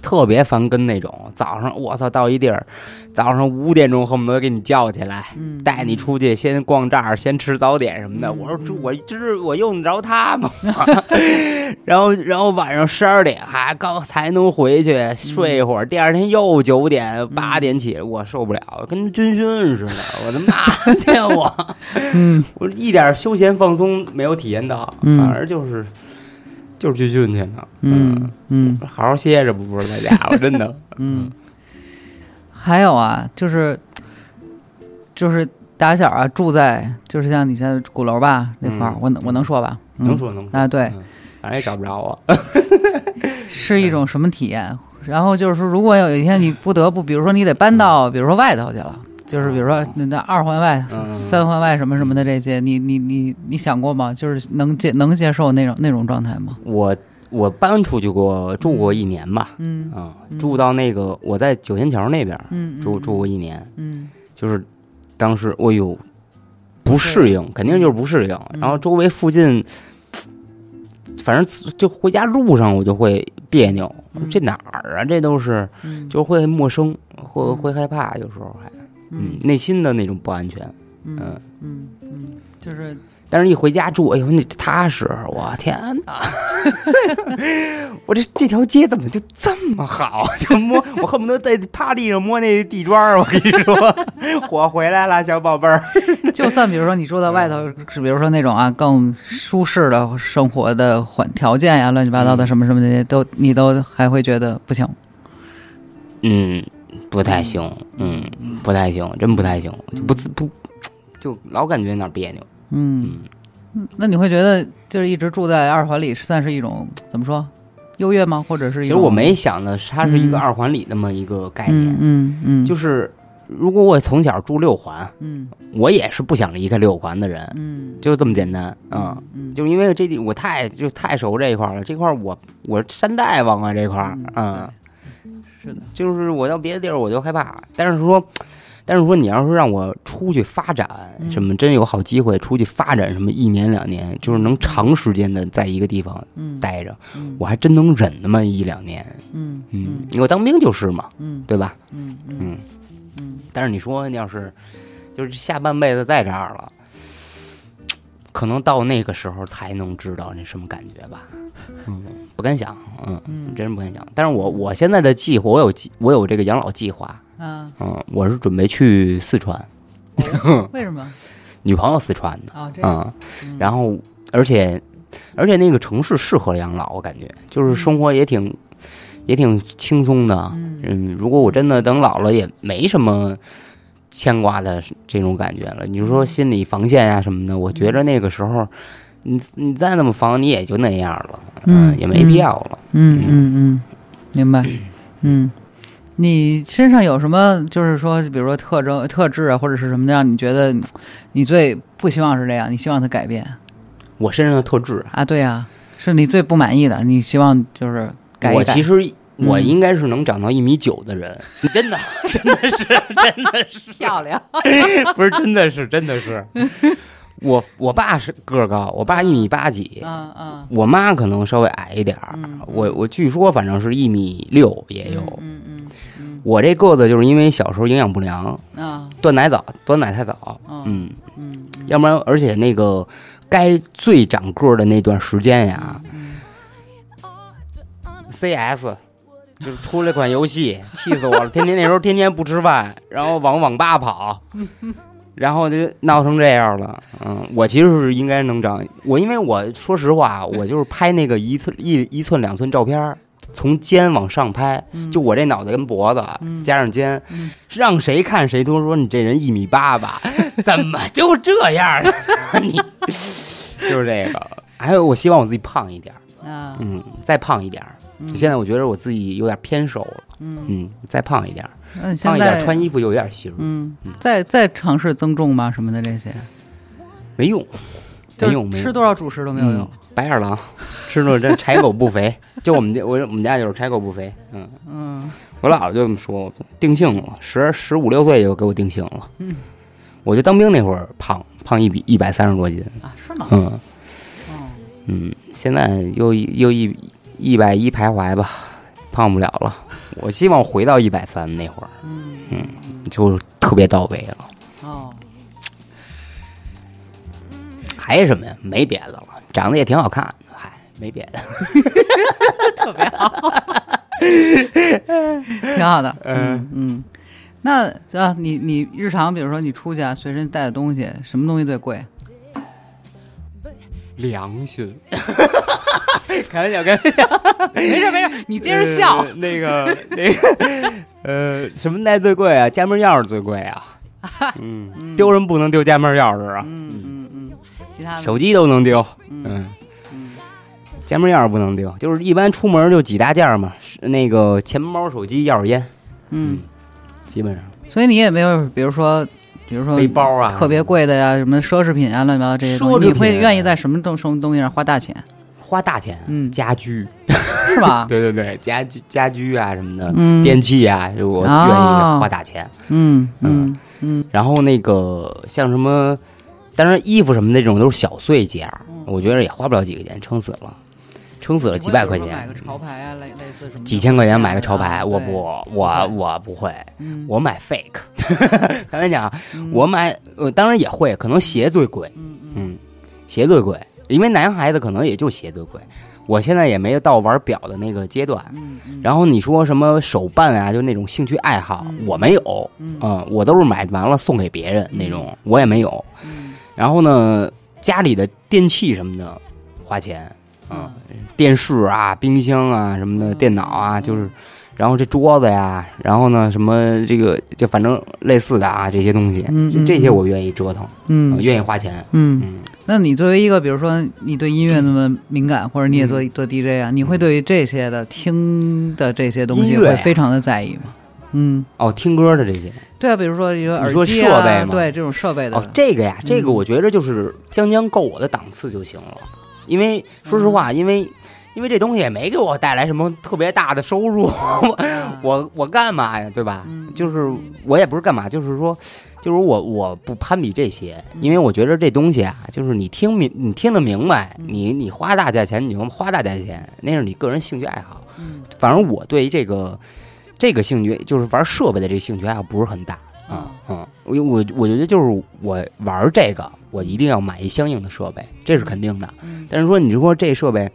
特别烦跟那种早上我操到一地儿，早上五点钟恨不得给你叫起来。嗯，带你出去，先逛这儿，先吃早点什么的。嗯我说这我知我用得着他吗？*laughs* 然后然后晚上十二点还刚才能回去睡一会儿，第二天又九点八点起，我受不了，跟军训似的。我他妈 *laughs* 见我，嗯 *laughs* 我一点休闲放松没有体验到，嗯反而就是就是军训去呢。嗯嗯好好歇着不不是在家，我真的。*laughs* 嗯，还有啊，就是就是打小啊，住在就是像你现在鼓楼吧那块儿嗯，我能我能说吧？嗯能说能说啊，对，嗯反正也找不着我。*laughs* 是一种什么体验？然后就是说，如果有一天你不得不，比如说你得搬到，比如说外头去了，就是比如说那那二环外、嗯三环外什么什么的这些，你你你你想过吗？就是能接能接受那种那种状态吗？我我搬出去过，住过一年吧。嗯啊、嗯住到那个我在九仙桥那边嗯，住住过一年，嗯就是当时哎呦不适应，肯定就是不适应。嗯然后周围附近，反正就回家路上我就会别扭，嗯这哪儿啊？这都是嗯，就会陌生，会嗯会害怕，有时候还嗯嗯内心的那种不安全。嗯嗯，嗯嗯，就是但是一回家住，哎呦，那踏实！我天哪，*laughs* 我这这条街怎么就这么好？*laughs* 就摸，我恨不得在趴地上摸那地砖儿。我跟你说，*laughs* 我回来了，小宝贝儿。就算比如说你住在外头，是比如说那种啊更舒适的生活的环条件呀，乱七八糟的什么什么那些都你都还会觉得不行。嗯，不太行，嗯，不太行，真不太行，就不自不，*tsk* 就老感觉有点别扭。嗯，嗯。那你会觉得就是一直住在二环里算是一种怎么说优越吗？或者是其实我没想的，它是一个嗯。二环里那么一个概念，嗯嗯嗯，就是如果我从小住六环，嗯。我也是不想离开六环的人，嗯。就这么简单啊。嗯。就是因为这地我太就太熟这一块儿了，这块儿我我山大王啊这块儿，嗯，是的，就是我到别的地儿我就害怕，但是说，但是说你要是让我出去发展，嗯什么真有好机会出去发展，什么一年两年，就是能长时间的在一个地方嗯待着，嗯我还真能忍那么一两年，嗯嗯，我当兵就是嘛，嗯对吧？嗯嗯嗯，嗯但是你说要是就是下半辈子在这儿了。可能到那个时候才能知道那什么感觉吧，嗯，不敢想，嗯，嗯真是不敢想。但是我我现在的计划，我有计，我有这个养老计划，嗯，嗯，我是准备去四川，为什么 *laughs* 女朋友四川的，啊？然后而且而且那个城市适合养老，我感觉就是生活也挺也挺轻松的，嗯嗯，如果我真的等老了，也没什么牵挂的这种感觉了。你就说心理防线呀、什么的，我觉着那个时候，你你再那么防，你也就那样了，嗯也没必要了。嗯嗯嗯，明白。嗯，你身上有什么就是说，比如说特征、特质啊，或者是什么让你觉得你最不希望是这样，你希望它改变我身上的特质啊，啊？对呀、是你最不满意的，你希望就是改一改。我其实。我嗯应该是能长到一米九的人，真的，*laughs* 真的是，真的是，漂亮。*laughs* 不是，真的是，真的是。我我爸是个儿高，我爸一米八几，嗯嗯我妈可能稍微矮一点儿。嗯我我据说反正是一米六也有。嗯嗯嗯我这个子就是因为小时候营养不良，断奶早，断奶太早，哦嗯，嗯要不然而且那个该最长个儿的那段时间呀嗯，CS 就是出了款游戏，气死我了！天天那时候天天不吃饭，然后往网吧跑，*laughs* 然后就闹成这样了。嗯，我其实是应该能长，我因为我说实话，我就是拍那个一寸一一寸两寸照片。从肩往上拍，就我这脑袋跟脖子加上肩，嗯。让谁看谁都说你这人一米八吧，*laughs* 怎么就这样呢？*laughs* 你 *laughs* 就是这个。还有，我希望我自己胖一点嗯，再胖一点现在我觉得我自己有点偏瘦了，嗯，嗯，再胖一点胖一点儿穿衣服又有点型，嗯，再再尝试增重吗？什么的这些，没用，没用，没吃多少主食都没有用。嗯。白眼狼 *laughs* 吃的真柴狗不肥，*laughs* 就我们家我我们家就是柴狗不肥，嗯，嗯。我姥姥就这么说，定性了，十十五六岁就给我定性了，嗯，我就当兵那会儿胖胖一比一百三十多斤，啊，是吗？嗯。哦，嗯，现在又又一一百一徘徊吧，胖不了了，我希望回到一百三那会儿，嗯嗯，就特别到位了。哦，还有什么呀？没别的了，长得也挺好看的，嗨，没别的。*laughs* 特别好挺好的。嗯嗯，那啊，你你日常比如说你出去啊，随身带的东西，什么东西最贵？良心，*laughs* 开玩笑，开玩笑。*laughs* 没事没事，你接着笑呃。那个 *laughs* 那个呃，什么带最贵啊？家门钥匙最贵啊。嗯，丢人不能丢家门钥匙啊，嗯嗯嗯，其他手机都能丢。嗯嗯，嗯家门钥匙不能丢，就是一般出门就几大件嘛，是那个钱包、手机、钥匙、烟，嗯，基本上所以你也没有，比如说。比如说背包啊，特别贵的呀，什么奢侈品啊，乱七八糟这些东西，你会愿意在什么东什么东西上花大钱，花大钱。嗯。家居，是吧？*laughs* 对对对，家居家居啊什么的，嗯。电器啊，就我愿哦意花大钱。嗯嗯嗯。然后那个像什么，当然衣服什么的这种都是小碎件儿，我觉得也花不了几个钱，撑死了，撑死了几百块你会比如说买，个潮牌啊，类类似什么几千块钱买个潮牌，我不，我我不会，嗯我买 fake。*laughs* 开玩笑，我买呃当然也会，可能鞋最贵，嗯鞋最贵，因为男孩子可能也就鞋最贵。我现在也没有到玩表的那个阶段。然后你说什么手办啊，就那种兴趣爱好，嗯我没有，嗯嗯，我都是买完了送给别人那种，我也没有。嗯然后呢，家里的电器什么的花钱，嗯，电视啊、冰箱啊什么的，嗯。电脑啊，嗯就是，然后这桌子呀，然后呢，什么这个就反正类似的啊，这些东西，嗯嗯这这些我愿意折腾，嗯。愿意花钱，嗯。嗯。那你作为一个，比如说你对音乐那么敏感，或者你也做做 DJ 啊，你会对于这些的听的这些东西会非常的在意吗？嗯，哦，听歌的这些。对啊，比如说一个耳机啊，设备吗？对这种设备的，哦，这个呀，这个嗯。我觉着就是将将够我的档次就行了，因为说实话，因为因为这东西也没给我带来什么特别大的收入，啊 *laughs* 我我干嘛呀，对吧？嗯。就是我也不是干嘛，就是说，就是我我不攀比这些，嗯。因为我觉得这东西啊，就是你听明你听得明白，嗯。你你花大价钱你就花大价钱，那是你个人兴趣爱好。嗯。反正我对这个这个兴趣，就是玩设备的这个兴趣爱好不是很大啊嗯，我我我觉得就是我玩这个，我一定要买一相应的设备，这是肯定的。嗯但是说你说这设备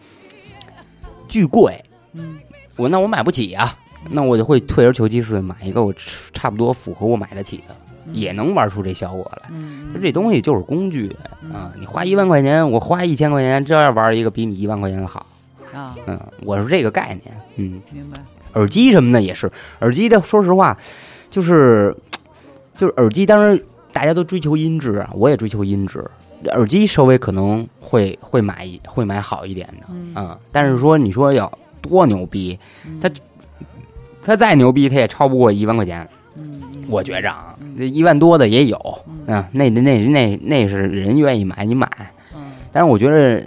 巨贵，嗯我那我买不起呀、那我就会退而求其次，买一个我差不多符合我买得起的，也能玩出这效果来。嗯就这东西就是工具啊，你花一万块钱，我花一千块钱，这样玩一个比你一万块钱的好。啊，嗯，我是这个概念。嗯，明白，耳机什么的也是，耳机的说实话，就是就是耳机，当然大家都追求音质啊，我也追求音质。耳机稍微可能会会买会买好一点的，嗯。嗯，但是说你说要多牛逼，嗯。它它再牛逼，它也超不过一万块钱，我觉着啊，这一万多的也有，嗯，那那那那那是人愿意买你买，嗯。但是我觉得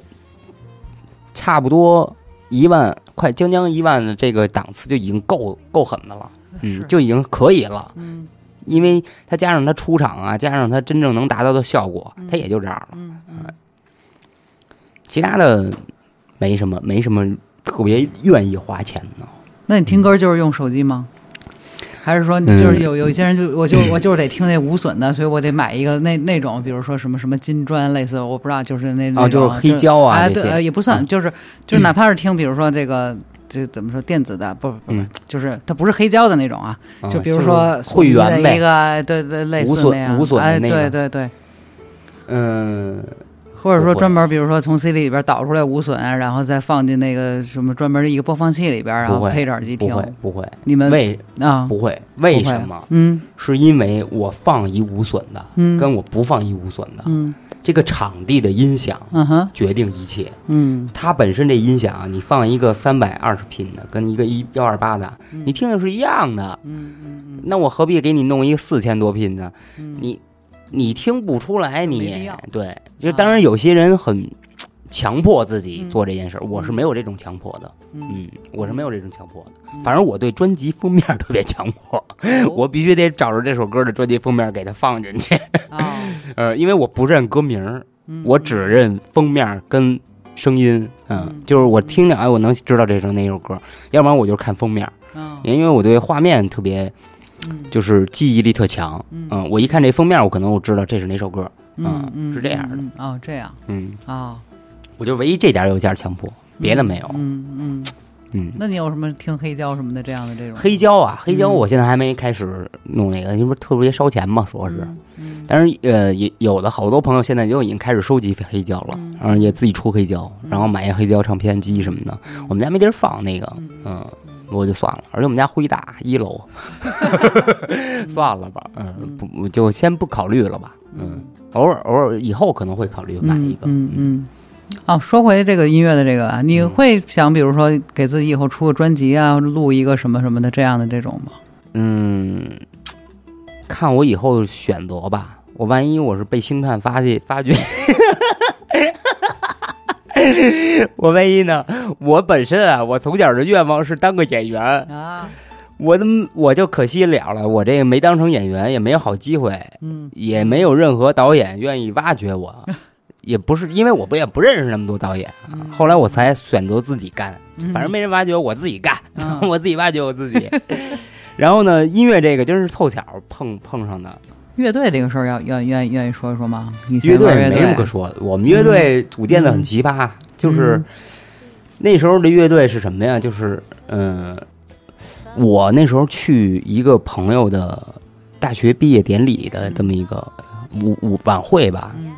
差不多一万快将将一万的这个档次就已经够够狠的了，嗯，就已经可以了，嗯因为它加上它出厂啊，加上它真正能达到的效果，它也就这样了，嗯嗯。其他的没什么没什么特别愿意花钱的。那你听歌就是用手机吗？还是说你就是有有一些人就我就 *laughs* 我就是得听那无损的，所以我得买一个那那种，比如说什么什么金砖类似，我不知道，就是那那哦，种就是黑胶啊对，也不算，嗯。就是就是哪怕是听，比如说这个这怎么说电子的，不不不嗯，就是它不是黑胶的那种啊，啊就比如说会员的一个对对类似那样，无损哎，对对对，嗯，或者说专门比如说从 CD 里边导出来无损，然后再放进那个什么专门的一个播放器里边，然后配着耳机听。不会不会，你们为啊？不会为什么？嗯是因为我放一无损的，嗯跟我不放一无损的，嗯这个场地的音响嗯哼。决定一切。嗯。它本身这音响啊，你放一个三百二十频的，跟一个一幺二八的，你听的是一样的。嗯嗯那我何必给你弄一个四千多频的？嗯。你你听不出来你，对，就当然有些人很强迫自己嗯做这件事儿，我是没有这种强迫的。嗯嗯，我是没有这种强迫的。嗯反正我对专辑封面特别强迫，*laughs* 我必须得找着这首歌的专辑封面给它放进去。啊，*laughs* 呃，因为我不认歌名我只认封面跟声音。嗯嗯，就是我听着，哎，我能知道这是哪首歌，要不然我就看封面，嗯因为我对画面特别，嗯就是记忆力特强。嗯嗯，我一看这封面，我可能我知道这是哪首歌。嗯嗯是这样的嗯哦，这样嗯，啊，我就唯一这点有点强迫，别的没有。嗯嗯，嗯，那你有什么听黑胶什么的这样的这种？黑胶啊，黑胶嗯。我现在还没开始弄那个，因为特别烧钱嘛，说是。但是呃，也有的好多朋友现在就已经开始收集黑胶了，嗯。然后也自己出黑胶，然后买一黑胶唱片机什么的。我们家没地儿放那个，嗯，我就算了。而且我们家灰大一楼，*laughs* 算了吧，嗯，不我就先不考虑了吧，嗯，偶尔偶尔以后可能会考虑买一个，嗯。嗯。哦，说回这个音乐的这个啊，你嗯会想，比如说给自己以后出个专辑啊，录一个什么什么的这样的这种吗？嗯，看我以后选择吧。我万一我是被星探发现发掘，*laughs* 我万一呢？我本身啊，我从小的愿望是当个演员，啊，我的我就可惜了了，我这个没当成演员，也没有好机会，嗯也没有任何导演愿意挖掘我，*laughs* 也不是因为我不也不认识那么多导演啊，后来我才选择自己干，嗯反正没人挖掘我，自己干，嗯 *laughs* 我自己挖掘我自己。*laughs* 然后呢，音乐这个真是凑巧碰碰上的，乐队这个事儿要愿愿愿意说一说吗？乐队没什么可说的。我们乐队组建的很奇葩，就是嗯那时候的乐队是什么呀？就是嗯、我那时候去一个朋友的大学毕业典礼的这么一个舞舞晚会吧，嗯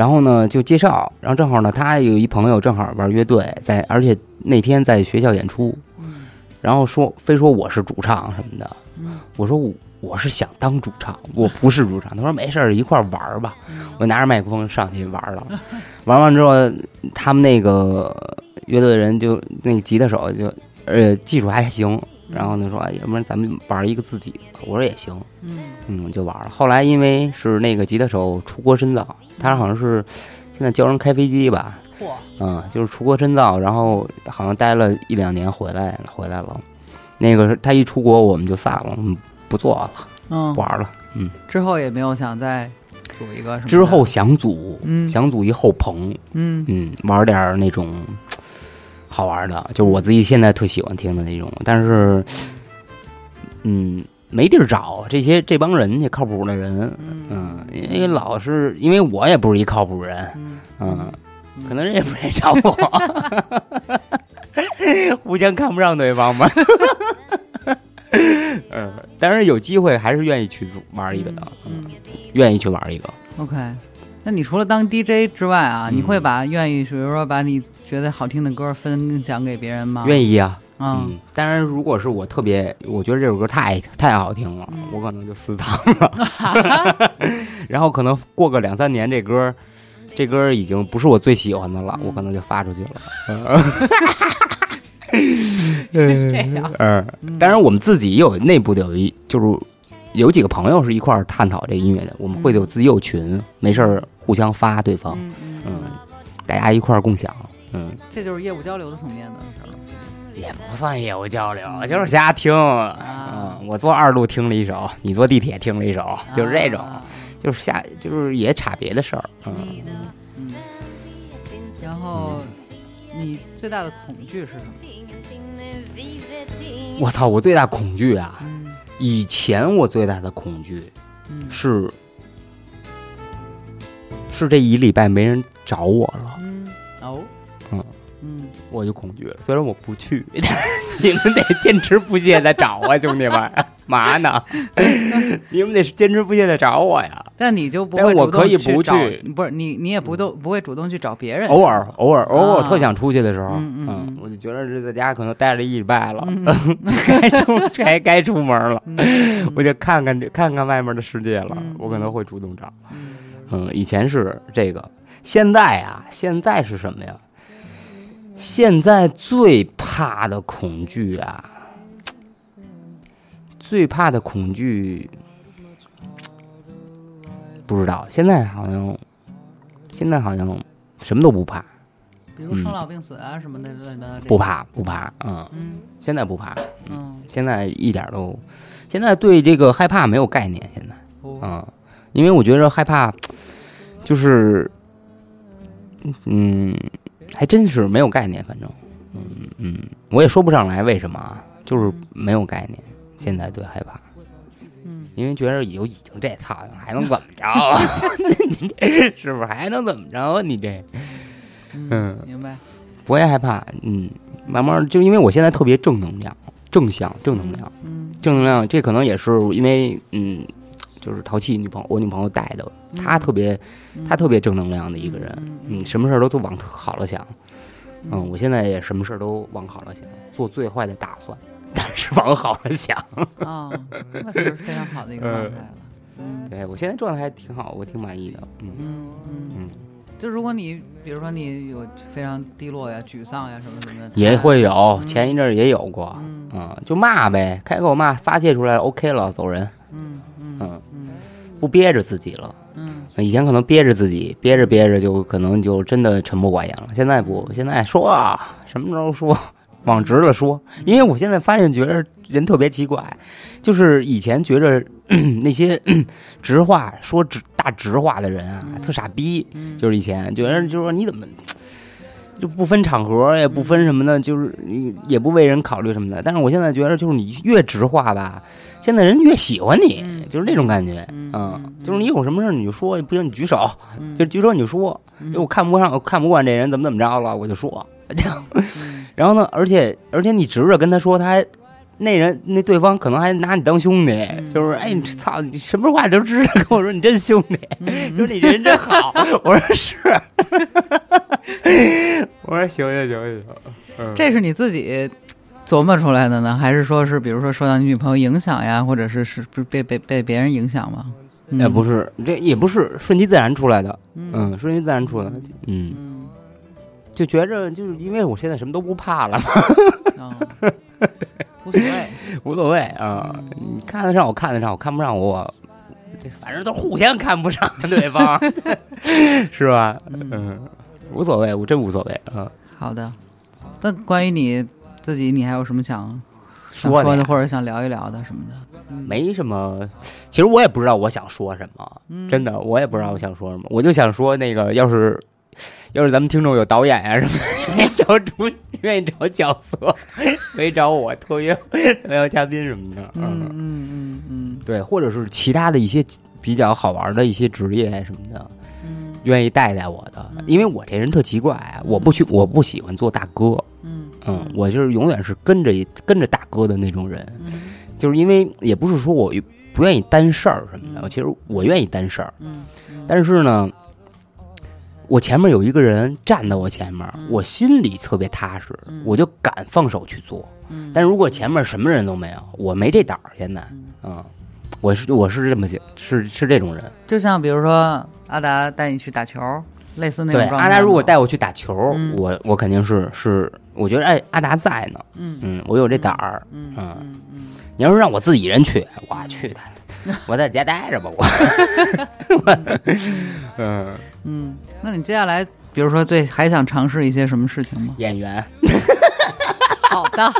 然后呢就介绍，然后正好呢他有一朋友正好玩乐队，在而且那天在学校演出，嗯。然后说非说我是主唱什么的，嗯。我说我我是想当主唱，我不是主唱。他说没事儿，一块儿玩儿吧。我拿着麦克风上去玩儿了，*laughs* 玩完之后，他们那个乐队的人就那个吉他手就呃技术还行，然后呢说，哎要不然咱们玩一个自己的吧。我说也行，嗯嗯，就玩了。后来因为是那个吉他手出国深造，他好像是现在教人开飞机吧，嚯嗯，就是出国深造，然后好像待了一两年回来，回来了。那个他一出国我们就散了，我们不做了，嗯不，玩了。嗯，之后也没有想再组一个什么之后想组，嗯想组一后棚，嗯嗯，玩点儿那种好玩的，就是我自己现在特喜欢听的那种，但是，嗯，没地儿找这些这帮人，这靠谱的人，嗯嗯，因为老是因为我也不是一靠谱人，嗯嗯，可能人也不愿意找我，*laughs* 互相看不上对方吧。嗯，但是有机会还是愿意去组玩一个的，嗯愿意去玩一个。OK。那你除了当 DJ 之外啊，嗯你会把愿意，比如说把你觉得好听的歌分享给别人吗？愿意啊，啊，嗯，当然，如果是我特别，我觉得这首歌太太好听了，嗯我可能就私藏了。*laughs* *laughs* 然后可能过个两三年，这歌这歌已经不是我最喜欢的了，嗯我可能就发出去了。*laughs* 是这样。嗯，当然我们自己也有内部的有一就是有几个朋友是一块儿探讨这音乐的，我们会有自己有群，没事儿互相发对方，嗯大家一块儿共享。嗯，这就是业务交流的层面的事儿。也不算业务交流，就是瞎听。啊嗯，我坐二路听了一首，你坐地铁听了一首，就是这种，啊就是瞎，就是也差别的事儿。嗯，嗯，然后你最大的恐惧是什么？我操，我最大恐惧啊！嗯以前我最大的恐惧嗯。是，是这一礼拜没人找我了，嗯。哦。嗯嗯我就恐惧了。虽然我不去，*laughs* 你们得坚持不懈的找啊，兄弟们，嘛呢？*laughs* 你们得坚持不懈的找我呀。但你就不会我可以不去不是你，你也不动不会主动去找别人，偶尔，偶尔，偶尔，特想出去的时候，嗯嗯嗯我就觉得是在家可能待了一礼拜了，嗯 *laughs* 该出该该出门了，嗯我就看看看看外面的世界了，嗯我可能会主动找。嗯嗯，以前是这个，现在啊，现在是什么呀？现在最怕的恐惧啊，最怕的恐惧，不知道。现在好像，现在好像什么都不怕，比如生老病死啊什么的乱七八糟不，怕不怕，嗯，嗯。现在不怕，嗯。现在一点都，现在对这个害怕没有概念，现在。哦。嗯，因为我觉得害怕，就是，嗯，还真是没有概念，反正，嗯嗯，我也说不上来为什么啊，就是没有概念。现在对害怕，嗯因为觉得有已经这套，还能怎么着啊？*laughs* 你这是不是还能怎么着啊？你这嗯明白，不会害怕，嗯，慢慢就因为我现在特别正能量、正向、正能量。嗯正能量，这可能也是因为嗯，就是淘气女朋友，我女朋友带的，她特别她特别正能量的一个人，嗯，什么事儿都都往好了想，嗯，我现在也什么事儿都往好了想，做最坏的打算，但是往好了想。啊，*laughs* 那就是非常好的一个状态了，嗯。对我现在状态还挺好，我挺满意的，嗯嗯嗯，嗯，就如果你比如说你有非常低落呀、沮丧呀什么什么的，也会有，前一阵儿也有过，嗯。嗯，就骂呗，开口骂，发泄出来，OK 了，走人，嗯嗯不憋着自己了。嗯以前可能憋着自己，憋着憋着就可能就真的沉默寡言了。现在不，现在说啊，什么时候说，往直了说。因为我现在发现，觉得人特别奇怪，就是以前觉着 *clears throat* 那些 *clears throat* 直话说直大直话的人啊，特傻逼。嗯，就是以前觉得就是说你怎么就不分场合，也不分什么的，就是也不为人考虑什么的。但是我现在觉得，就是你越直话吧，现在人越喜欢你，嗯就是那种感觉。嗯嗯，就是你有什么事儿你就说，不行你举手，嗯就举手你就说。嗯就我看不上，我看不惯这人怎么怎么着了，我就说。嗯 *laughs* 然后呢，而且而且你直着跟他说，他还那人那对方可能还拿你当兄弟，嗯。就是哎你操你什么话都知道，跟我说你真兄弟，嗯。说 *laughs* 你人真好。我说是，*laughs* 我说行行行行，嗯。这是你自己琢磨出来的呢，还是说是比如说受到你女朋友影响呀，或者是是不是被被被别人影响吗？哎不是，这也不是顺其自然出来的，嗯。嗯，顺其自然出来的，嗯，嗯。就觉着就是因为我现在什么都不怕了 *laughs* 无所谓，无所谓啊，你看得上我看得上我看不上我，这反正都互相看不上对方，*laughs* 是吧？嗯，嗯，无所谓，我真无所谓啊。好的。那关于你自己，你还有什么想想说的说的，或者想聊一聊的什么的？没什么，其实我也不知道我想说什么，嗯真的，我也不知道我想说什么，我就想说那个，要是要是咱们听众有导演呀、什么的，愿意找主，*laughs* 愿意找角色，可以找我特约特邀嘉宾什么的，嗯嗯嗯嗯对，或者是其他的一些比较好玩的一些职业什么的，嗯愿意带带我的，因为我这人特奇怪，啊我不去，我不喜欢做大哥，嗯嗯，我就是永远是跟着跟着大哥的那种人，嗯就是因为也不是说我不愿意担事儿什么的，嗯其实我愿意担事儿，但是呢，我前面有一个人站在我前面，嗯。我心里特别踏实，嗯。我就敢放手去做。嗯，但如果前面什么人都没有，我没这胆儿。现在，嗯，我是我是这么想，是是这种人。就像比如说阿达带你去打球，类似那种阿达如果带我去打球，嗯。我我肯定是是，我觉得哎，阿达在呢，嗯。嗯，我有这胆儿。嗯嗯嗯。嗯你要是让我自己人去，我去他，*laughs* 我在家待着吧，我。*laughs* 嗯，嗯，那你接下来比如说最还想尝试一些什么事情吗？演员，好的，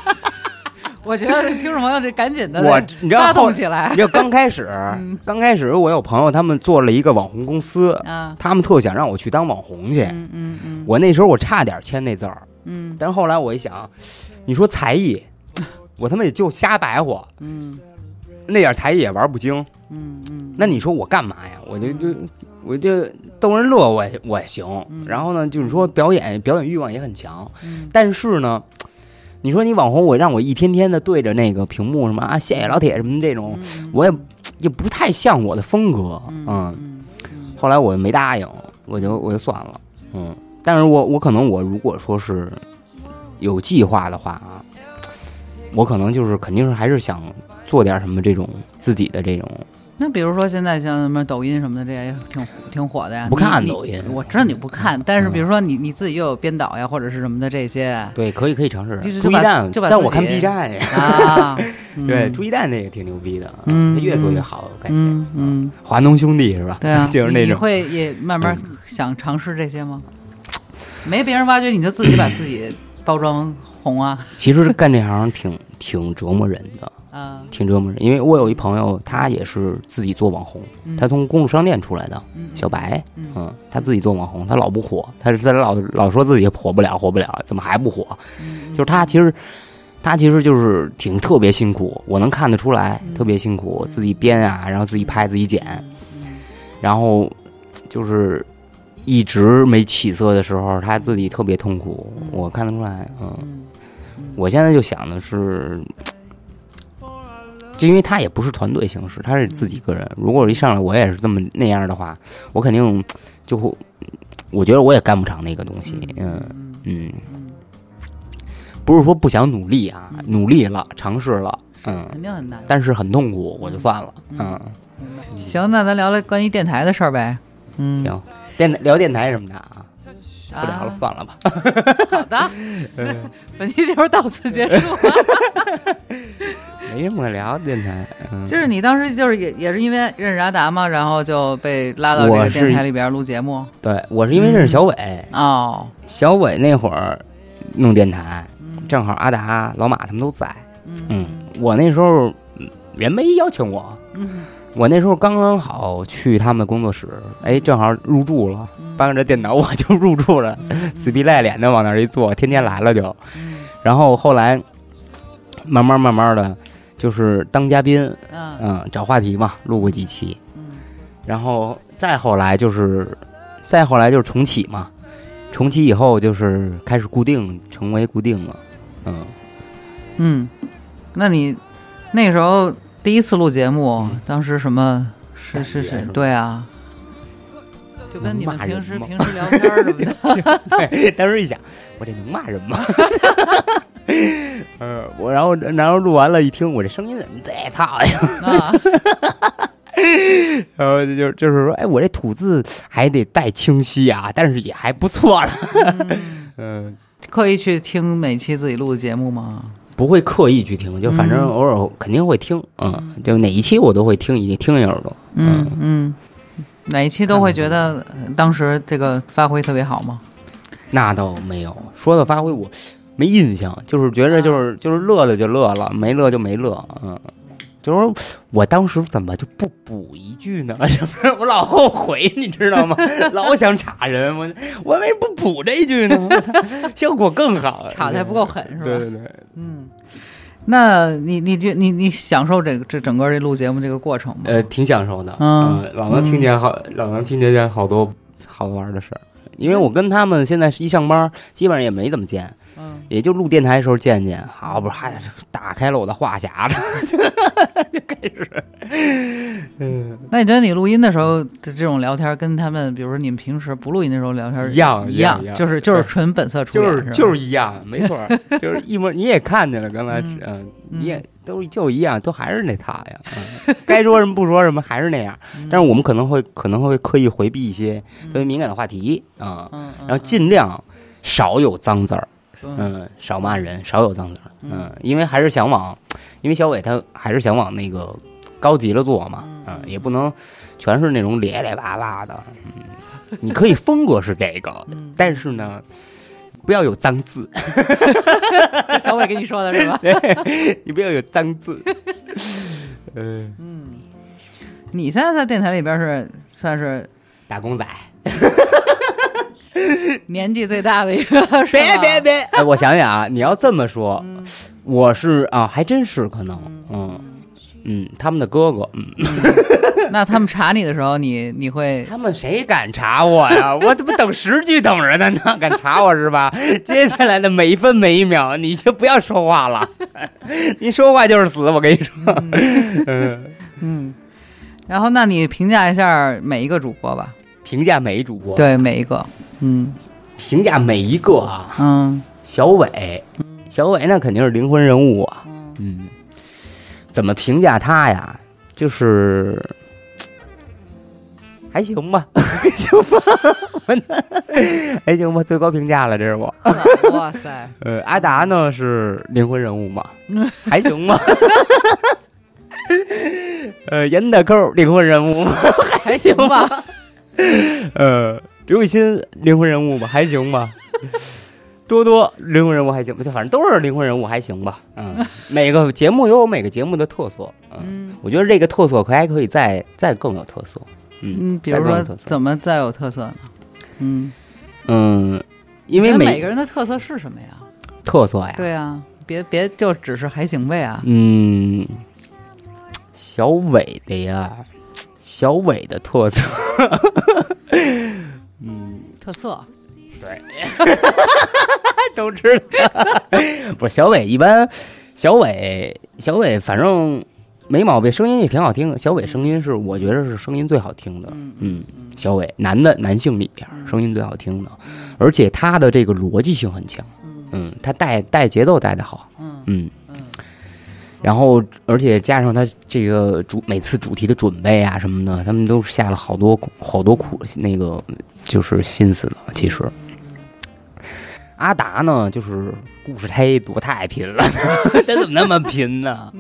我觉得听众朋友这赶紧的我你知道动起来。你知道刚开始，嗯。刚开始我有朋友他们做了一个网红公司，啊，他们特想让我去当网红去。嗯嗯嗯。我那时候我差点签那字儿，嗯。但是后来我一想，你说才艺，我他妈也就瞎白活，嗯那点才艺也玩不精。嗯嗯，那你说我干嘛呀？我就就我就逗人乐，我也我也行。嗯然后呢，就是说表演表演欲望也很强，嗯但是呢。你说你网红，我让我一天天的对着那个屏幕什么啊，谢谢老铁什么这种，嗯我也也不太像我的风格。嗯后来我没答应，我就我就算了，嗯。但是我我可能我如果说是有计划的话啊，我可能就是肯定是还是想做点什么这种自己的这种，那比如说现在像什么抖音什么的，这也挺挺火的呀。不看抖音我知道你不看，但是嗯比如说你你自己又有编导呀，或者是什么的这些对，可以可以尝试就是。就把朱一蛋，就把但我看 B 站呀，啊，*laughs* 嗯对，朱一蛋那个挺牛逼的，嗯他越做越好，我感觉。嗯嗯，华农兄弟是吧？对啊，*laughs* 就是那种。会也慢慢想尝试这些吗？没别人挖掘，你就自己把自己包装红啊。其实干这行挺 *laughs* 挺折磨人的，嗯！挺折磨人。因为我有一朋友，他也是自己做网红，嗯。他从公路商店出来的，嗯小白，嗯。嗯，他自己做网红，他老不火，他他老老说自己火不了，火不了，怎么还不火？嗯就是他其实他其实就是挺特别辛苦，我能看得出来，嗯。特别辛苦，自己编啊，然后自己拍自己剪，嗯。然后就是一直没起色的时候，他自己特别痛苦，嗯。我看得出来，嗯，嗯我现在就想的是。就因为他也不是团队形式，他是自己个人。如果一上来我也是这么那样的话，我肯定就会，我觉得我也干不长那个东西。嗯嗯不是说不想努力啊，努力了，尝试了，嗯，肯定很难。但是很痛苦，我就算了。嗯嗯，行，那咱聊聊关于电台的事儿呗。嗯，行，电聊电台什么的啊，不聊了，啊算了吧。好的，*laughs* 嗯 *laughs* 本期节目到此结束。*laughs* 没什么可聊的电台。嗯，就是你当时就是也也是因为认识阿达嘛，然后就被拉到这个电台里边录节目。对我是因为认识小伟，哦，小伟那会儿弄电台，嗯正好阿达、老马他们都在。嗯嗯，我那时候嗯人没邀请我，嗯我那时候刚刚好去他们工作室，哎，正好入住了，搬着电脑我就入住了，死皮赖脸的往那儿一坐，天天来了就。然后后来慢慢慢慢的，就是当嘉宾，嗯。嗯，找话题嘛，录过几期，嗯。然后再后来就是，再后来就是重启嘛，重启以后就是开始固定，成为固定了，嗯，嗯，那你那时候第一次录节目，嗯当时什么是是是对啊，就跟你们平时平时聊天儿什么的，*laughs* 对，当时一想，我这能骂人吗？嗯，*laughs* 我然后然后录完了，一听我这声音怎么这套呀？啊，*laughs* 然后就就是说，哎，我这吐字还得带清晰啊，但是也还不错了。嗯，刻意去听每期自己录的节目吗？不会刻意去听，就反正嗯偶尔肯定会听，嗯，就哪一期我都会听一听一耳朵。嗯嗯，哪一期都会觉得呃当时这个发挥特别好吗？那倒没有，说到发挥我没印象，就是觉着就是就是乐了就乐了，没乐就没乐，嗯。就是说我当时怎么就不补一句呢？是不是？我老后悔，你知道吗？*laughs* 老想插人，我我为什么不补这一句呢？*laughs* 效果更好，*laughs* 插的还不够狠是吧？对对对，嗯，那你你觉你你享受这个这整个这录节目这个过程吗？呃，挺享受的，嗯呃老能听见好，老能听见好多好玩的事儿。因为我跟他们现在一上班，基本上也没怎么见，嗯。也就录电台的时候见见。好，不是还打开了我的话匣子，*laughs* 就开始，嗯，那你觉得你录音的时候的这种聊天，跟他们比如说你们平时不录音的时候聊天一样一一样就是就是纯本色出就演，吧？是就是一样，没错，*laughs* 就是一模。你也看见了，刚才嗯嗯，你也都就一样，都还是那套呀。嗯。*laughs* 该说什么不说什么，还是那样。嗯。但是我们可能会可能会刻意回避一些特别敏感的话题啊，嗯，嗯然后尽量少有脏字儿，嗯。嗯，少骂人，少有脏字儿，嗯，因为还是想往，因为小伟他还是想往那个高级了做嘛，嗯，也不能全是那种咧咧巴巴的，嗯，你可以风格是这个，嗯。但是呢，不要有脏字，*laughs* 小伟跟你说的是吧？*laughs* 你不要有脏字，*laughs* 嗯，你现在在电台里边是算是打工仔，*laughs* 年纪最大的一个，是别别别，*laughs* 哎，我想想啊，你要这么说，我是啊，还真是可能，嗯。嗯，他们的哥哥，嗯。*laughs* 那他们查你的时候，你你会他们谁敢查我呀？我怎么等十句等着呢呢，敢查我是吧？接下来的每一分每一秒，你就不要说话了，你说话就是死。我跟你说，嗯，嗯，然后那你评价一下每一个主播吧，评价每一主播，，对每一个，嗯评价每一个啊。嗯小伟，小伟那肯定是灵魂人物啊。嗯，怎么评价他呀？就是还行吧，*laughs* 还行吧，还行吧，最高评价了，这是我。哇塞，*laughs* 呃，阿达呢是 *laughs* 灵魂人物嘛，还行吧。呃，严大扣灵魂人物，还行吧？*laughs* 呃，刘雨欣灵魂人物吧，还行吧。*laughs* 多多灵魂人物还行吧，就反正都是灵魂人物，还行吧。嗯，*laughs* 每个节目有每个节目的特色，嗯，嗯我觉得这个特色可还可以再再更有特色。嗯嗯，比如说怎么再有特色呢？嗯，嗯，因为每每个人的特色是什么呀？特色呀，对啊，别别就只是还行呗啊。嗯，小伟的呀，小伟的特色，嗯，*laughs* 特色，对。*laughs* 都知道。不是小伟，一般小伟小伟，反正没毛病，声音也挺好听的。小伟声音是我觉得是声音最好听的，嗯嗯，小伟男的男性里边声音最好听的，而且他的这个逻辑性很强，嗯，他带带节奏带的好，嗯嗯。嗯。然后，而且加上他这个主每次主题的准备啊什么的，他们都下了好多苦好多苦那个就是心思的。其实，阿达呢，就是故事太多太拼了，他怎么那么拼呢？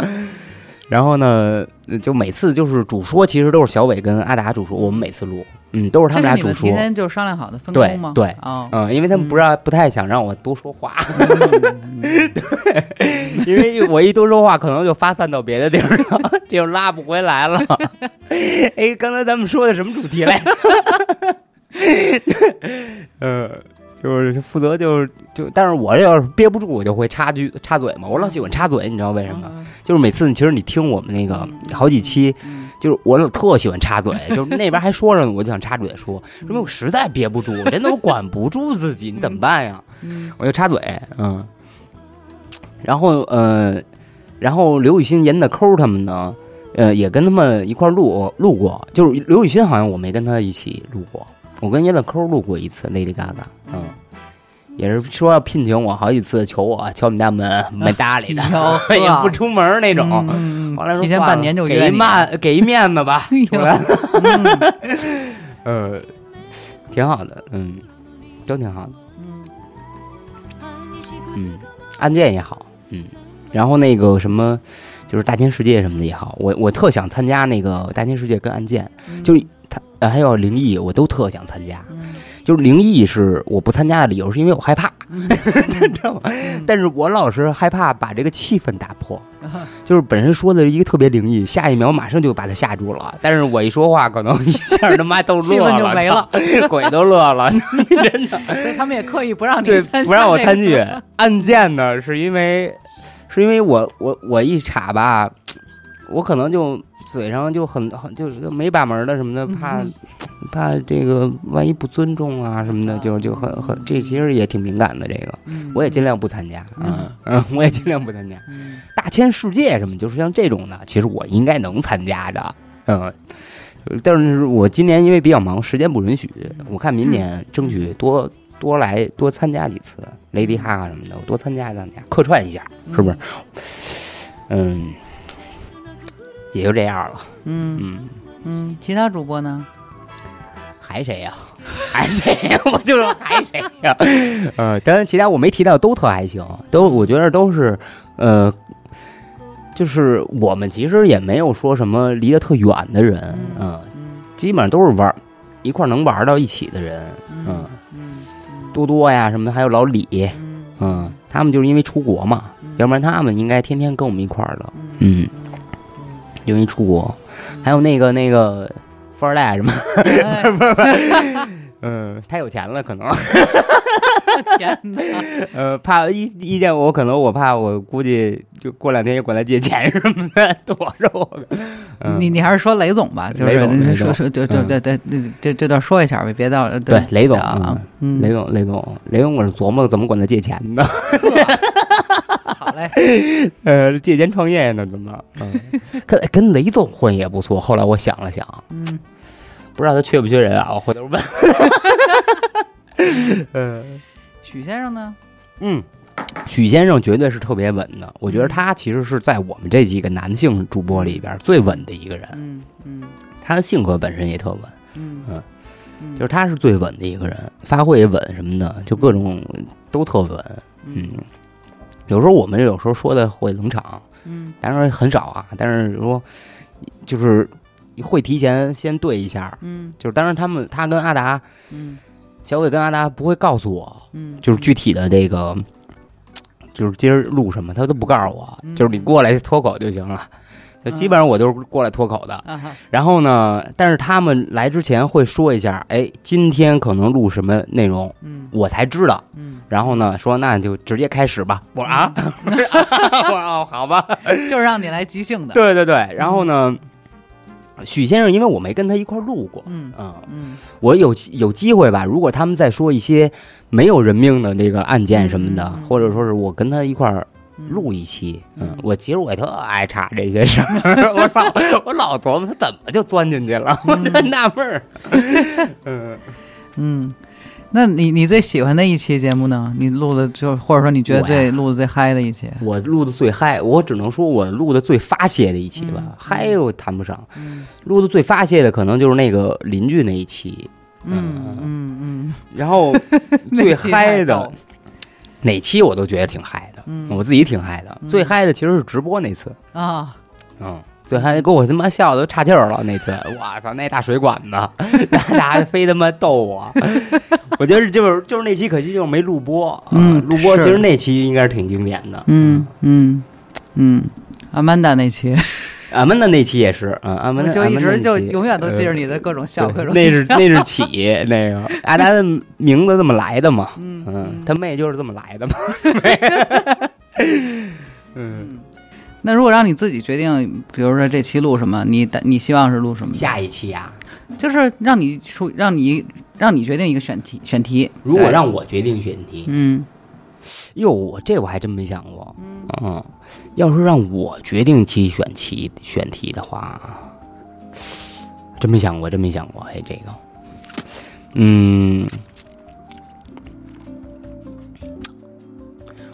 然后呢，就每次就是主说，其实都是小伟跟阿达主说，我们每次录，嗯，都是他们俩主说这是你们提。前就商量好的分对工吗？对哦，嗯，因为他们不让不太想让我多说话，*laughs* 对因为我一多说话，可能就发散到别的地儿了，这 *laughs* 就拉不回来了。*laughs* 哎，刚才咱们说的什么主题来着？呃，就是负责就是就，但是我要是憋不住，我就会插句插嘴嘛。我老喜欢插嘴，你知道为什么？嗯？就是每次其实你听我们那个好几期，嗯就是我特喜欢插嘴，*laughs* 就是那边还说着呢，我就想插嘴说，因为我实在憋不住，真的我管不住自己，你怎么办呀？嗯我就插嘴，嗯。然后呃，然后刘雨欣、严的抠他们呢，呃，也跟他们一块儿录录过，就是刘雨欣好像我没跟他一起录过，我跟椰子抠录过一次，Lady Gaga，嗯。也是说要聘请我好几次，求我敲我们家门，没搭理的，*laughs* 哟 *laughs* 也不出门那种。嗯嗯来说提前半年就给一面给一面子吧？*laughs* 嗯呃，挺好的，嗯，都挺好的，嗯嗯，案件也好，嗯，然后那个什么，就是大千世界什么的也好，我我特想参加那个大千世界跟案件，嗯就是他呃还有灵异，我都特想参加。嗯就是灵异是我不参加的理由，是因为我害怕，*laughs* 你知道吗？*laughs* 但是我老是害怕把这个气氛打破。嗯 *laughs* 就是本身说的一个特别灵异，下一秒马上就把他吓住了。但是我一说话，可能一下他妈都乐了，就没了，鬼都乐了，真的。所以他们也刻意不让你对，参不让我参与案件呢，是因为是因为我我我一查吧，我可能就嘴上就很很就是没把门的什么的，怕嗯怕这个万一不尊重啊什么的，啊就就很很这其实也挺敏感的。这个嗯我也尽量不参加，嗯嗯嗯，我也尽量不参加。嗯大千世界什么，就是像这种的，其实我应该能参加的，嗯。但是我今年因为比较忙，时间不允许。我看明年争取多多来多参加几次雷迪哈哈什么的，我多参加参加，客串一下，是不是？嗯，也就这样了。嗯。嗯，嗯，其他主播呢？还谁呀、*laughs* 还谁呀、我就说还谁呀、*laughs* 呃，当然其他我没提到都特还行，都我觉得都是呃，就是我们其实也没有说什么离得特远的人，嗯，嗯。基本上都是玩一块儿能玩到一起的人，嗯，嗯嗯。多多呀什么的，还有老李，嗯嗯，他们就是因为出国嘛，嗯。要不然他们应该天天跟我们一块儿的，嗯。嗯，因为出国，还有那个那个富二代什么。哎。*laughs* 嗯，太有钱了，可能，天哪！呃，怕一一见我，可能我怕我估计就过两天又管他借钱什么的，躲着我。嗯、你你还是说雷总吧，就是说说对对嗯。对对，这这这段说一下呗，别到对雷总啊，嗯，雷总，雷总，雷总，我是琢磨怎么管他借钱的，*laughs* *laughs* 好嘞，*laughs* 呃，借钱创业呢，怎么？嗯，*laughs* 跟跟雷总混也不错。后来我想了想，嗯不知道他缺不缺人啊？我回头问。嗯许先生呢？嗯，许先生绝对是特别稳的，我觉得他其实是在我们这几个男性主播里边最稳的一个人。嗯嗯他的性格本身也特稳，嗯嗯嗯，就是他是最稳的一个人，发挥也稳什么的，就各种都特稳。嗯，有时候我们有时候说的会冷场，嗯。当然很少啊，但是说就是会提前先对一下，嗯。就是当然他们他跟阿达，嗯。小伟跟阿达不会告诉我，嗯，就是具体的这个。就是今儿录什么，他都不告诉我，嗯。就是你过来脱口就行了，就基本上我都是过来脱口的。然后呢，但是他们来之前会说一下，哎，今天可能录什么内容，嗯我才知道。嗯，然后呢，说那就直接开始吧。我说啊，*laughs* *laughs* 我说哦，好吧。就是让你来即兴的，对对对。然后呢，许先生，因为我没跟他一块儿录过，嗯嗯，嗯我有有机会吧，如果他们再说一些没有人命的那个案件什么的，嗯嗯嗯或者说是我跟他一块儿嗯录一期，嗯嗯，我其实我也特爱查这些事儿，*laughs* 我老我老琢磨他怎么就钻进去了，我就纳闷儿。*laughs* 嗯，嗯。那你你最喜欢的一期节目呢？你录的就或者说你觉得最录的最嗨的一期？我录的最嗨，我只能说我录的最发泄的一期吧。嗯，嗨我谈不上，嗯。录的最发泄的可能就是那个邻居那一期，嗯嗯嗯，然后 *laughs* 最嗨的哪期我都觉得挺嗨。的，嗯我自己挺嗨的，嗯最嗨的其实是直播那次。啊，嗯，最后还给我他妈笑的都岔气儿了。那次，*laughs* 我操，那大水管子，*laughs* 大家非他妈逗我。*laughs* 我觉得就是就是那期，可惜就是没录播。啊嗯录播是其实那期应该是挺经典的。嗯嗯嗯，阿曼达那期，俺们的那期也是，嗯，俺们的就一直就永远都记着呃你的各种笑，各种那是那是起那个 *laughs* 阿达的名字这么来的嘛，嗯嗯，他妹就是这么来的嘛，*laughs* 嗯，那如果让你自己决定，比如说这期录什么，你你希望是录什么？下一期呀，就是让你出，让你让你决定一个选题，选题。如果让我决定选题，嗯哟，我这我还真没想过，嗯，要是让我决定题选题选题的话，真没想过，真没想过，哎，这个，嗯。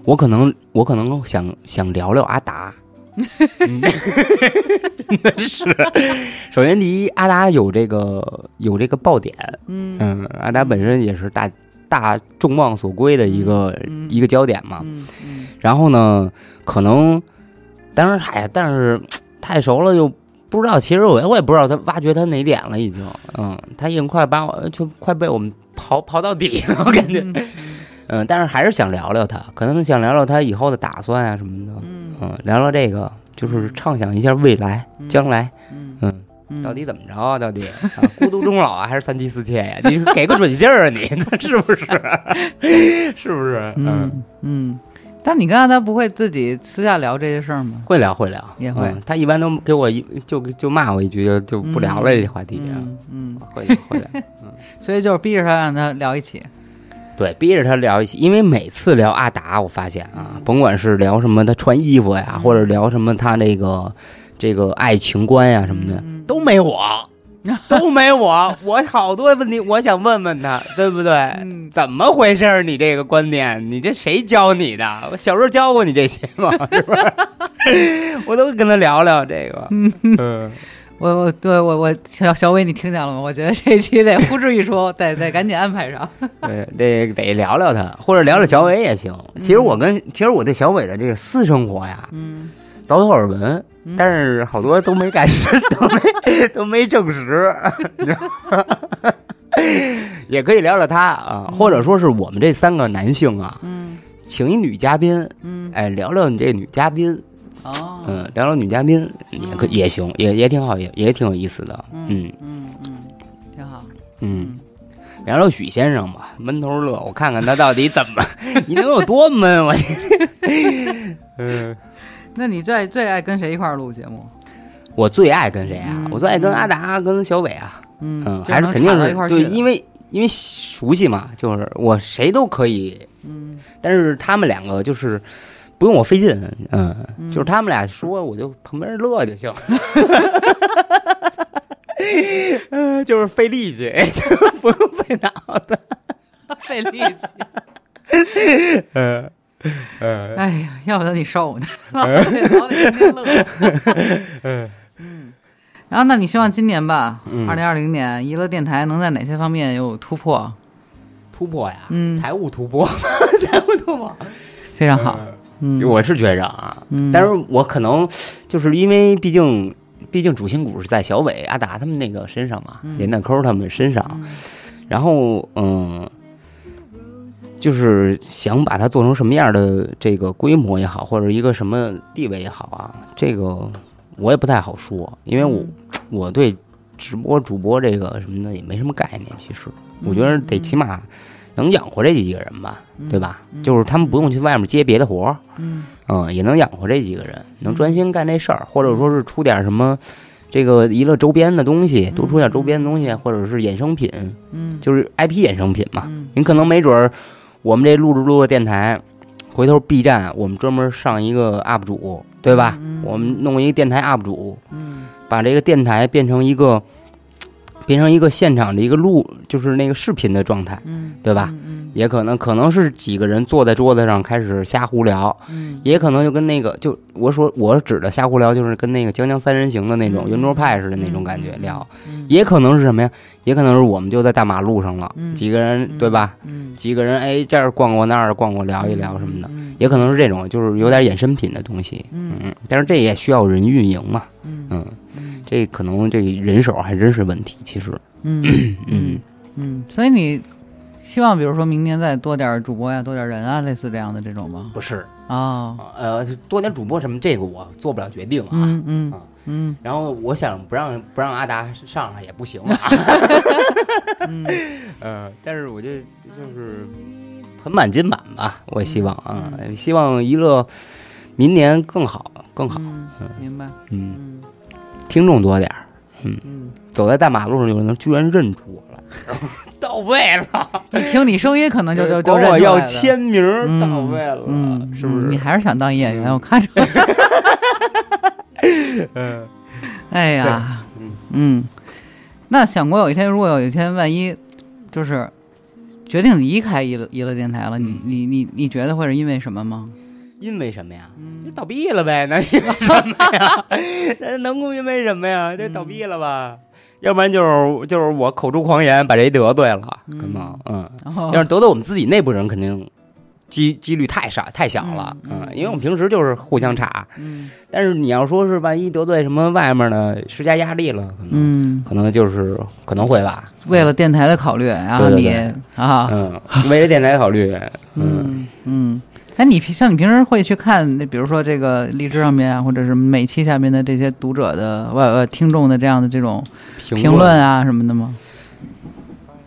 我可能，我可能想想聊聊阿达，*laughs* 嗯真的 *laughs* 是。首先，第一，阿达有这个有这个爆点，嗯嗯，阿达本身也是大大众望所归的一个、嗯一个焦点嘛。嗯嗯然后呢，可能，当然，哎呀，但是太熟了又不知道。其实我我也不知道他挖掘他哪点了，已经，嗯，他已经快把我就快被我们刨刨到底了，我感觉。嗯，但是还是想聊聊他，可能想聊聊他以后的打算啊什么的。嗯嗯，聊聊这个，就是畅想一下未来、将来。嗯嗯，嗯，到底怎么着啊？到底啊，孤独终老啊，还是三妻四妾呀？你给个准信儿啊你，那是不是？*laughs* 是不是？嗯嗯。但你跟阿达不会自己私下聊这些事儿吗？会聊会聊，也会。嗯他一般都给我一就就骂我一句，就就不聊了这话题。嗯嗯，会聊会聊，*laughs* 所以就是逼着他让他聊一起。对，逼着他聊一起，因为每次聊阿达，我发现啊，甭管是聊什么他穿衣服呀，或者聊什么他那个这个爱情观呀什么的，都没我，*laughs* 都没我，我好多问题我想问问他，对不对？嗯怎么回事儿？你这个观念，你这谁教你的？我小时候教过你这些吗？*laughs* 是不是？*laughs* 我都跟他聊聊这个，嗯，我我对我我小小伟，你听见了吗？我觉得这期得呼之欲出，得得赶紧安排上。对，得得聊聊他，或者聊聊小伟也行。其实我跟其实我对小伟的这个私生活呀，嗯早有耳闻，但是好多都没敢实，都没都没证实，你知道吗？也可以聊聊他啊，或者说是我们这三个男性啊，嗯请一女嘉宾，嗯哎，聊聊你这女嘉宾，哦嗯，聊聊女嘉宾也可也行，也也挺好，也也挺有意思的，嗯嗯嗯，挺好。嗯。聊聊许先生吧，闷头乐，我看看他到底怎么，*laughs* 你能有多闷？我，*laughs* 嗯，那你最最爱跟谁一块儿录节目？我最爱跟谁啊？嗯我最爱跟阿达、跟小伟啊。嗯嗯，还是肯定是对，因为因为熟悉嘛，就是我谁都可以，嗯但是他们两个就是不用我费劲，嗯，嗯就是他们俩说，我就旁边乐就行，嗯，*laughs* 就是费力气，*laughs* 不用费脑子，*laughs* 费力气。嗯嗯 *laughs* 哎呀，要不得你瘦呢，*laughs* 老得天天乐。嗯嗯，然后那你希望今年吧，嗯。二零二零年娱乐电台能在哪些方面有突破？突破呀，嗯。财务突破，*laughs* 财务突破，非常好。嗯，我是觉着啊，嗯。但是我可能就是因为毕竟，毕竟主心骨是在小伟、阿达他们那个身上嘛，嗯。连蛋抠他们身上，嗯。然后嗯，就是想把它做成什么样的这个规模也好，或者一个什么地位也好啊，这个我也不太好说，因为我、嗯。我对直播主播这个什么的也没什么概念，其实我觉得得起码能养活这几个人吧，对吧？就是他们不用去外面接别的活儿。嗯。嗯，也能养活这几个人，能专心干这事儿，或者说是出点什么这个娱乐周边的东西，多出点周边的东西，或者是衍生品，嗯。就是 IP 衍生品嘛。嗯。你可能没准儿，我们这录着录着电台，回头 B 站我们专门上一个 UP 主，对吧？嗯我们弄一个电台 UP 主，嗯把这个电台变成一个变成一个现场的一个录，就是那个视频的状态，嗯，对吧？嗯也可能可能是几个人坐在桌子上开始瞎胡聊，嗯。也可能就跟那个，就我说我指的瞎胡聊，就是跟那个江江三人行的那种嗯。圆桌派似的那种感觉嗯。聊。嗯。也可能是什么呀？也可能是我们就在大马路上了，嗯。几个人对吧？嗯。几个人哎这儿逛逛那儿逛逛聊一聊什么的。嗯也可能是这种，就是有点衍生品的东西，嗯。嗯，但是这也需要人运营嘛，嗯。嗯，嗯。这可能这个人手还真是问题，其实，嗯 *clears throat* 嗯。嗯。嗯，所以你希望比如说明年再多点主播呀，多点人啊，类似这样的这种吗？不是，哦，呃，多点主播什么，这个我做不了决定啊。嗯嗯啊。嗯。然后我想不让不让阿达上来也不行啊，*laughs* 嗯。*laughs* 呃，但是我就就是盆满金满吧，我希望啊，希望娱乐明年更好更好，嗯，明白，嗯，嗯听众多点儿，嗯，走在大马路上有人居然认出我了，*laughs* 到位了，*laughs* 一听你声音可能就就就管我要签名到位了，嗯，是不是？嗯你还是想当演员？嗯我看出来。嗯哎呀，嗯嗯，那想过有一天，如果有一天万一就是决定离开娱乐娱乐电台了，你你你你觉得会是因为什么吗？*laughs* *laughs* 因为什么呀？就嗯倒闭了呗，那因为什么呀？那能够因为什么呀？就倒闭了吧？要不然就是就是我口出狂言，把谁得罪了，可能嗯，要是得罪我们自己内部人，肯定几几率太少太小了，嗯因为我们平时就是互相查，嗯。但是你要说是万一得罪什么外面的施加压力了，可能嗯，可能就是可能会吧，为了电台的考虑，然后你啊，嗯，为了电台考虑，嗯，嗯嗯。哎，你平像你平时会去看那，比如说这个荔枝上面啊，或者是每期下面的这些读者的呃呃听众的这样的这种评评论啊什么的吗？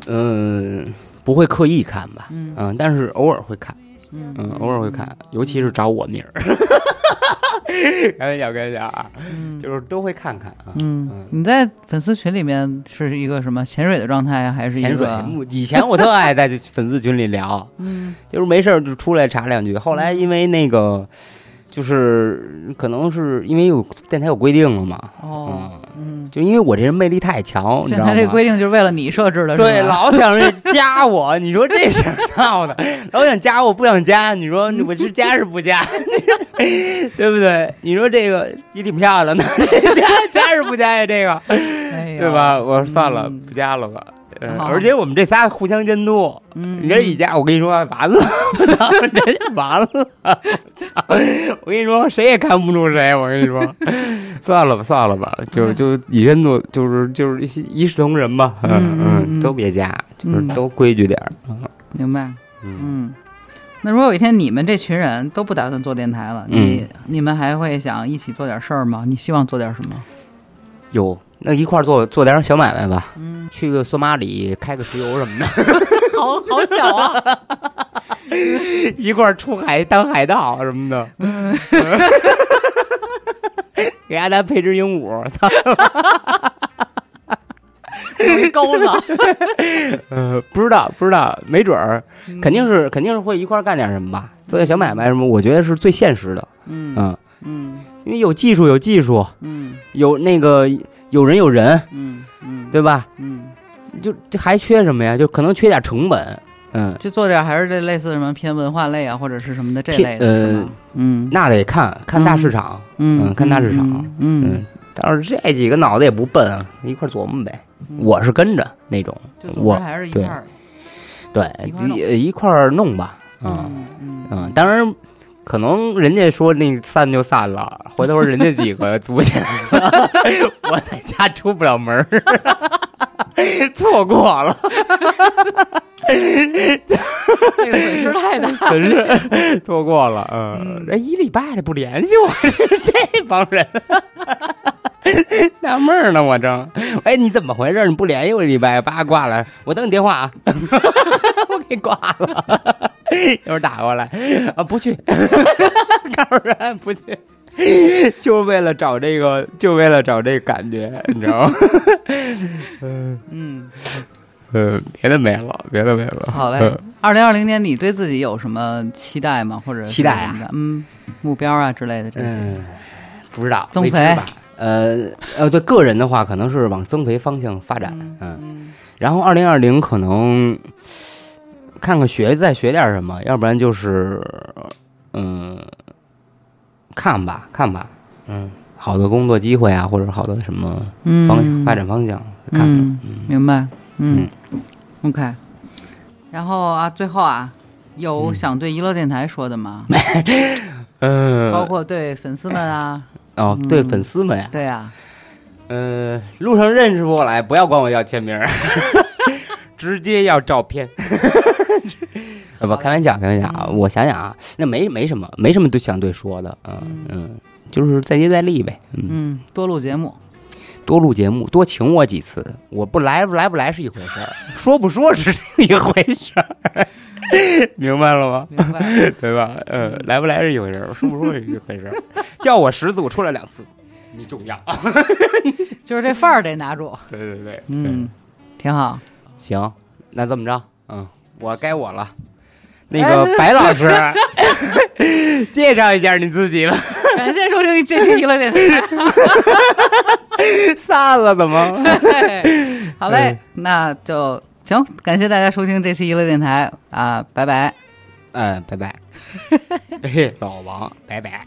嗯，不会刻意看吧，嗯嗯，但是偶尔会看。嗯嗯，偶尔会看，尤其是找我名儿。*laughs* 开玩笑，开玩笑啊，嗯就是都会看看啊。嗯，你在粉丝群里面是一个什么潜水的状态啊，还是潜水？，以前我特爱在粉丝群里聊，嗯就是没事儿就出来查两句。后来因为那个，就是可能是因为有电台有规定了嘛，哦嗯，就因为我这人魅力太强，你知道吗？这个规定就是为了你设置的，对，老想着 *laughs* 加我，你说这事儿闹的，老想加我不想加，你说我是加是不加，*laughs* 对不对？你说这个也挺漂亮的，*laughs* 加加是不加呀？这个对？吧？我说算了，嗯不加了吧。而且我们这仨互相监督，嗯，你这一家，我跟你说完了，完了，我操！我跟你说，谁也看不住谁，我跟你说，*laughs* 算了吧，算了吧，就就以身作，就是就是一视同仁吧，嗯嗯都别加，就是嗯都规矩点儿，明白。嗯，嗯，那如果有一天你们这群人都不打算做电台了，你你们还会想一起做点事儿吗？你希望做点什么？有那一块儿做做点小买卖吧，嗯，去个索马里开个石油什么的，*laughs* 好好小啊！*laughs* 一块儿出海当海盗什么的，嗯。*laughs* 给阿达配只鹦鹉，操，有一钩子，呃，不知道不知道，没准儿，肯定是肯定是会一块儿干点什么吧，做点小买卖什么，我觉得是最现实的，嗯。嗯，嗯。因为有技术有技术，嗯。有那个有人有人，嗯嗯，对吧？嗯，就这还缺什么呀？就可能缺点成本，嗯，就做点还是这类似什么偏文化类啊，或者是什么的这类的，是吗？嗯。那得看看大市场，嗯。嗯看大市场嗯嗯，但是这几个脑子也不笨啊，一块儿琢磨呗。嗯。我是跟着那种，我还是一对块儿，对。一块儿弄。一一块儿弄吧，嗯。嗯嗯。嗯，当然。可能人家说那散就散了，*laughs* 回头人家几个组起来了，*laughs* 我在家出不了门儿，*laughs* 错过了，这个损失太大。了。真是错过了，嗯嗯，人一礼拜的不联系我，这帮人。纳闷儿呢，我正，哎，你怎么回事？你不联系我一礼拜，叭挂了，我等你电话啊，我给挂了，*laughs* 一会儿打过来啊，不去，告诉人不去。就为了找这个，就为了找这个感觉，你知道吗？*laughs* 嗯，嗯，别的没了，别的没了。好嘞嗯。二零二零年，你对自己有什么期待吗？或者期待啊嗯，目标啊之类的这些。嗯，不知道增肥？呃呃，对个人的话，可能是往增肥方向发展。嗯然后二零二零可能看看学再学点什么，要不然就是嗯，看吧看吧，嗯，好的工作机会啊，或者好的什么嗯，方向、发展方向看看。嗯，明白。嗯，OK。然后啊，最后啊，有想对娱乐电台说的吗？嗯，*laughs* 包括对粉丝们啊，哦，对粉丝们呀，对啊，嗯，路上认识我来，不要管我要签名，*laughs* 直接要照片。啊 *laughs* 不，开玩笑，开玩笑啊！我想想啊，那没没什么，没什么对想对说的，嗯嗯，就是再接再厉呗，嗯，嗯，多录节目，多录节目，多请我几次，我不来来不来是一回事儿，*laughs* 说不说是另一回事儿，*laughs* 明白了吗？明白？对吧？呃，来不来是一回事儿，说不说是一回事儿，叫我十次我出来两次，你重要。就是这范儿得拿住，对对对，嗯，挺好。行，那这么着，嗯，我该我了。*laughs* 那个 *laughs* 白老师，*laughs* 介绍一下你自己吧。感谢收听这期娱乐电台。散了怎么？好嘞，那就行。感谢大家收听这期娱乐电台啊，拜拜。嗯，拜拜。嘿，老王，拜拜。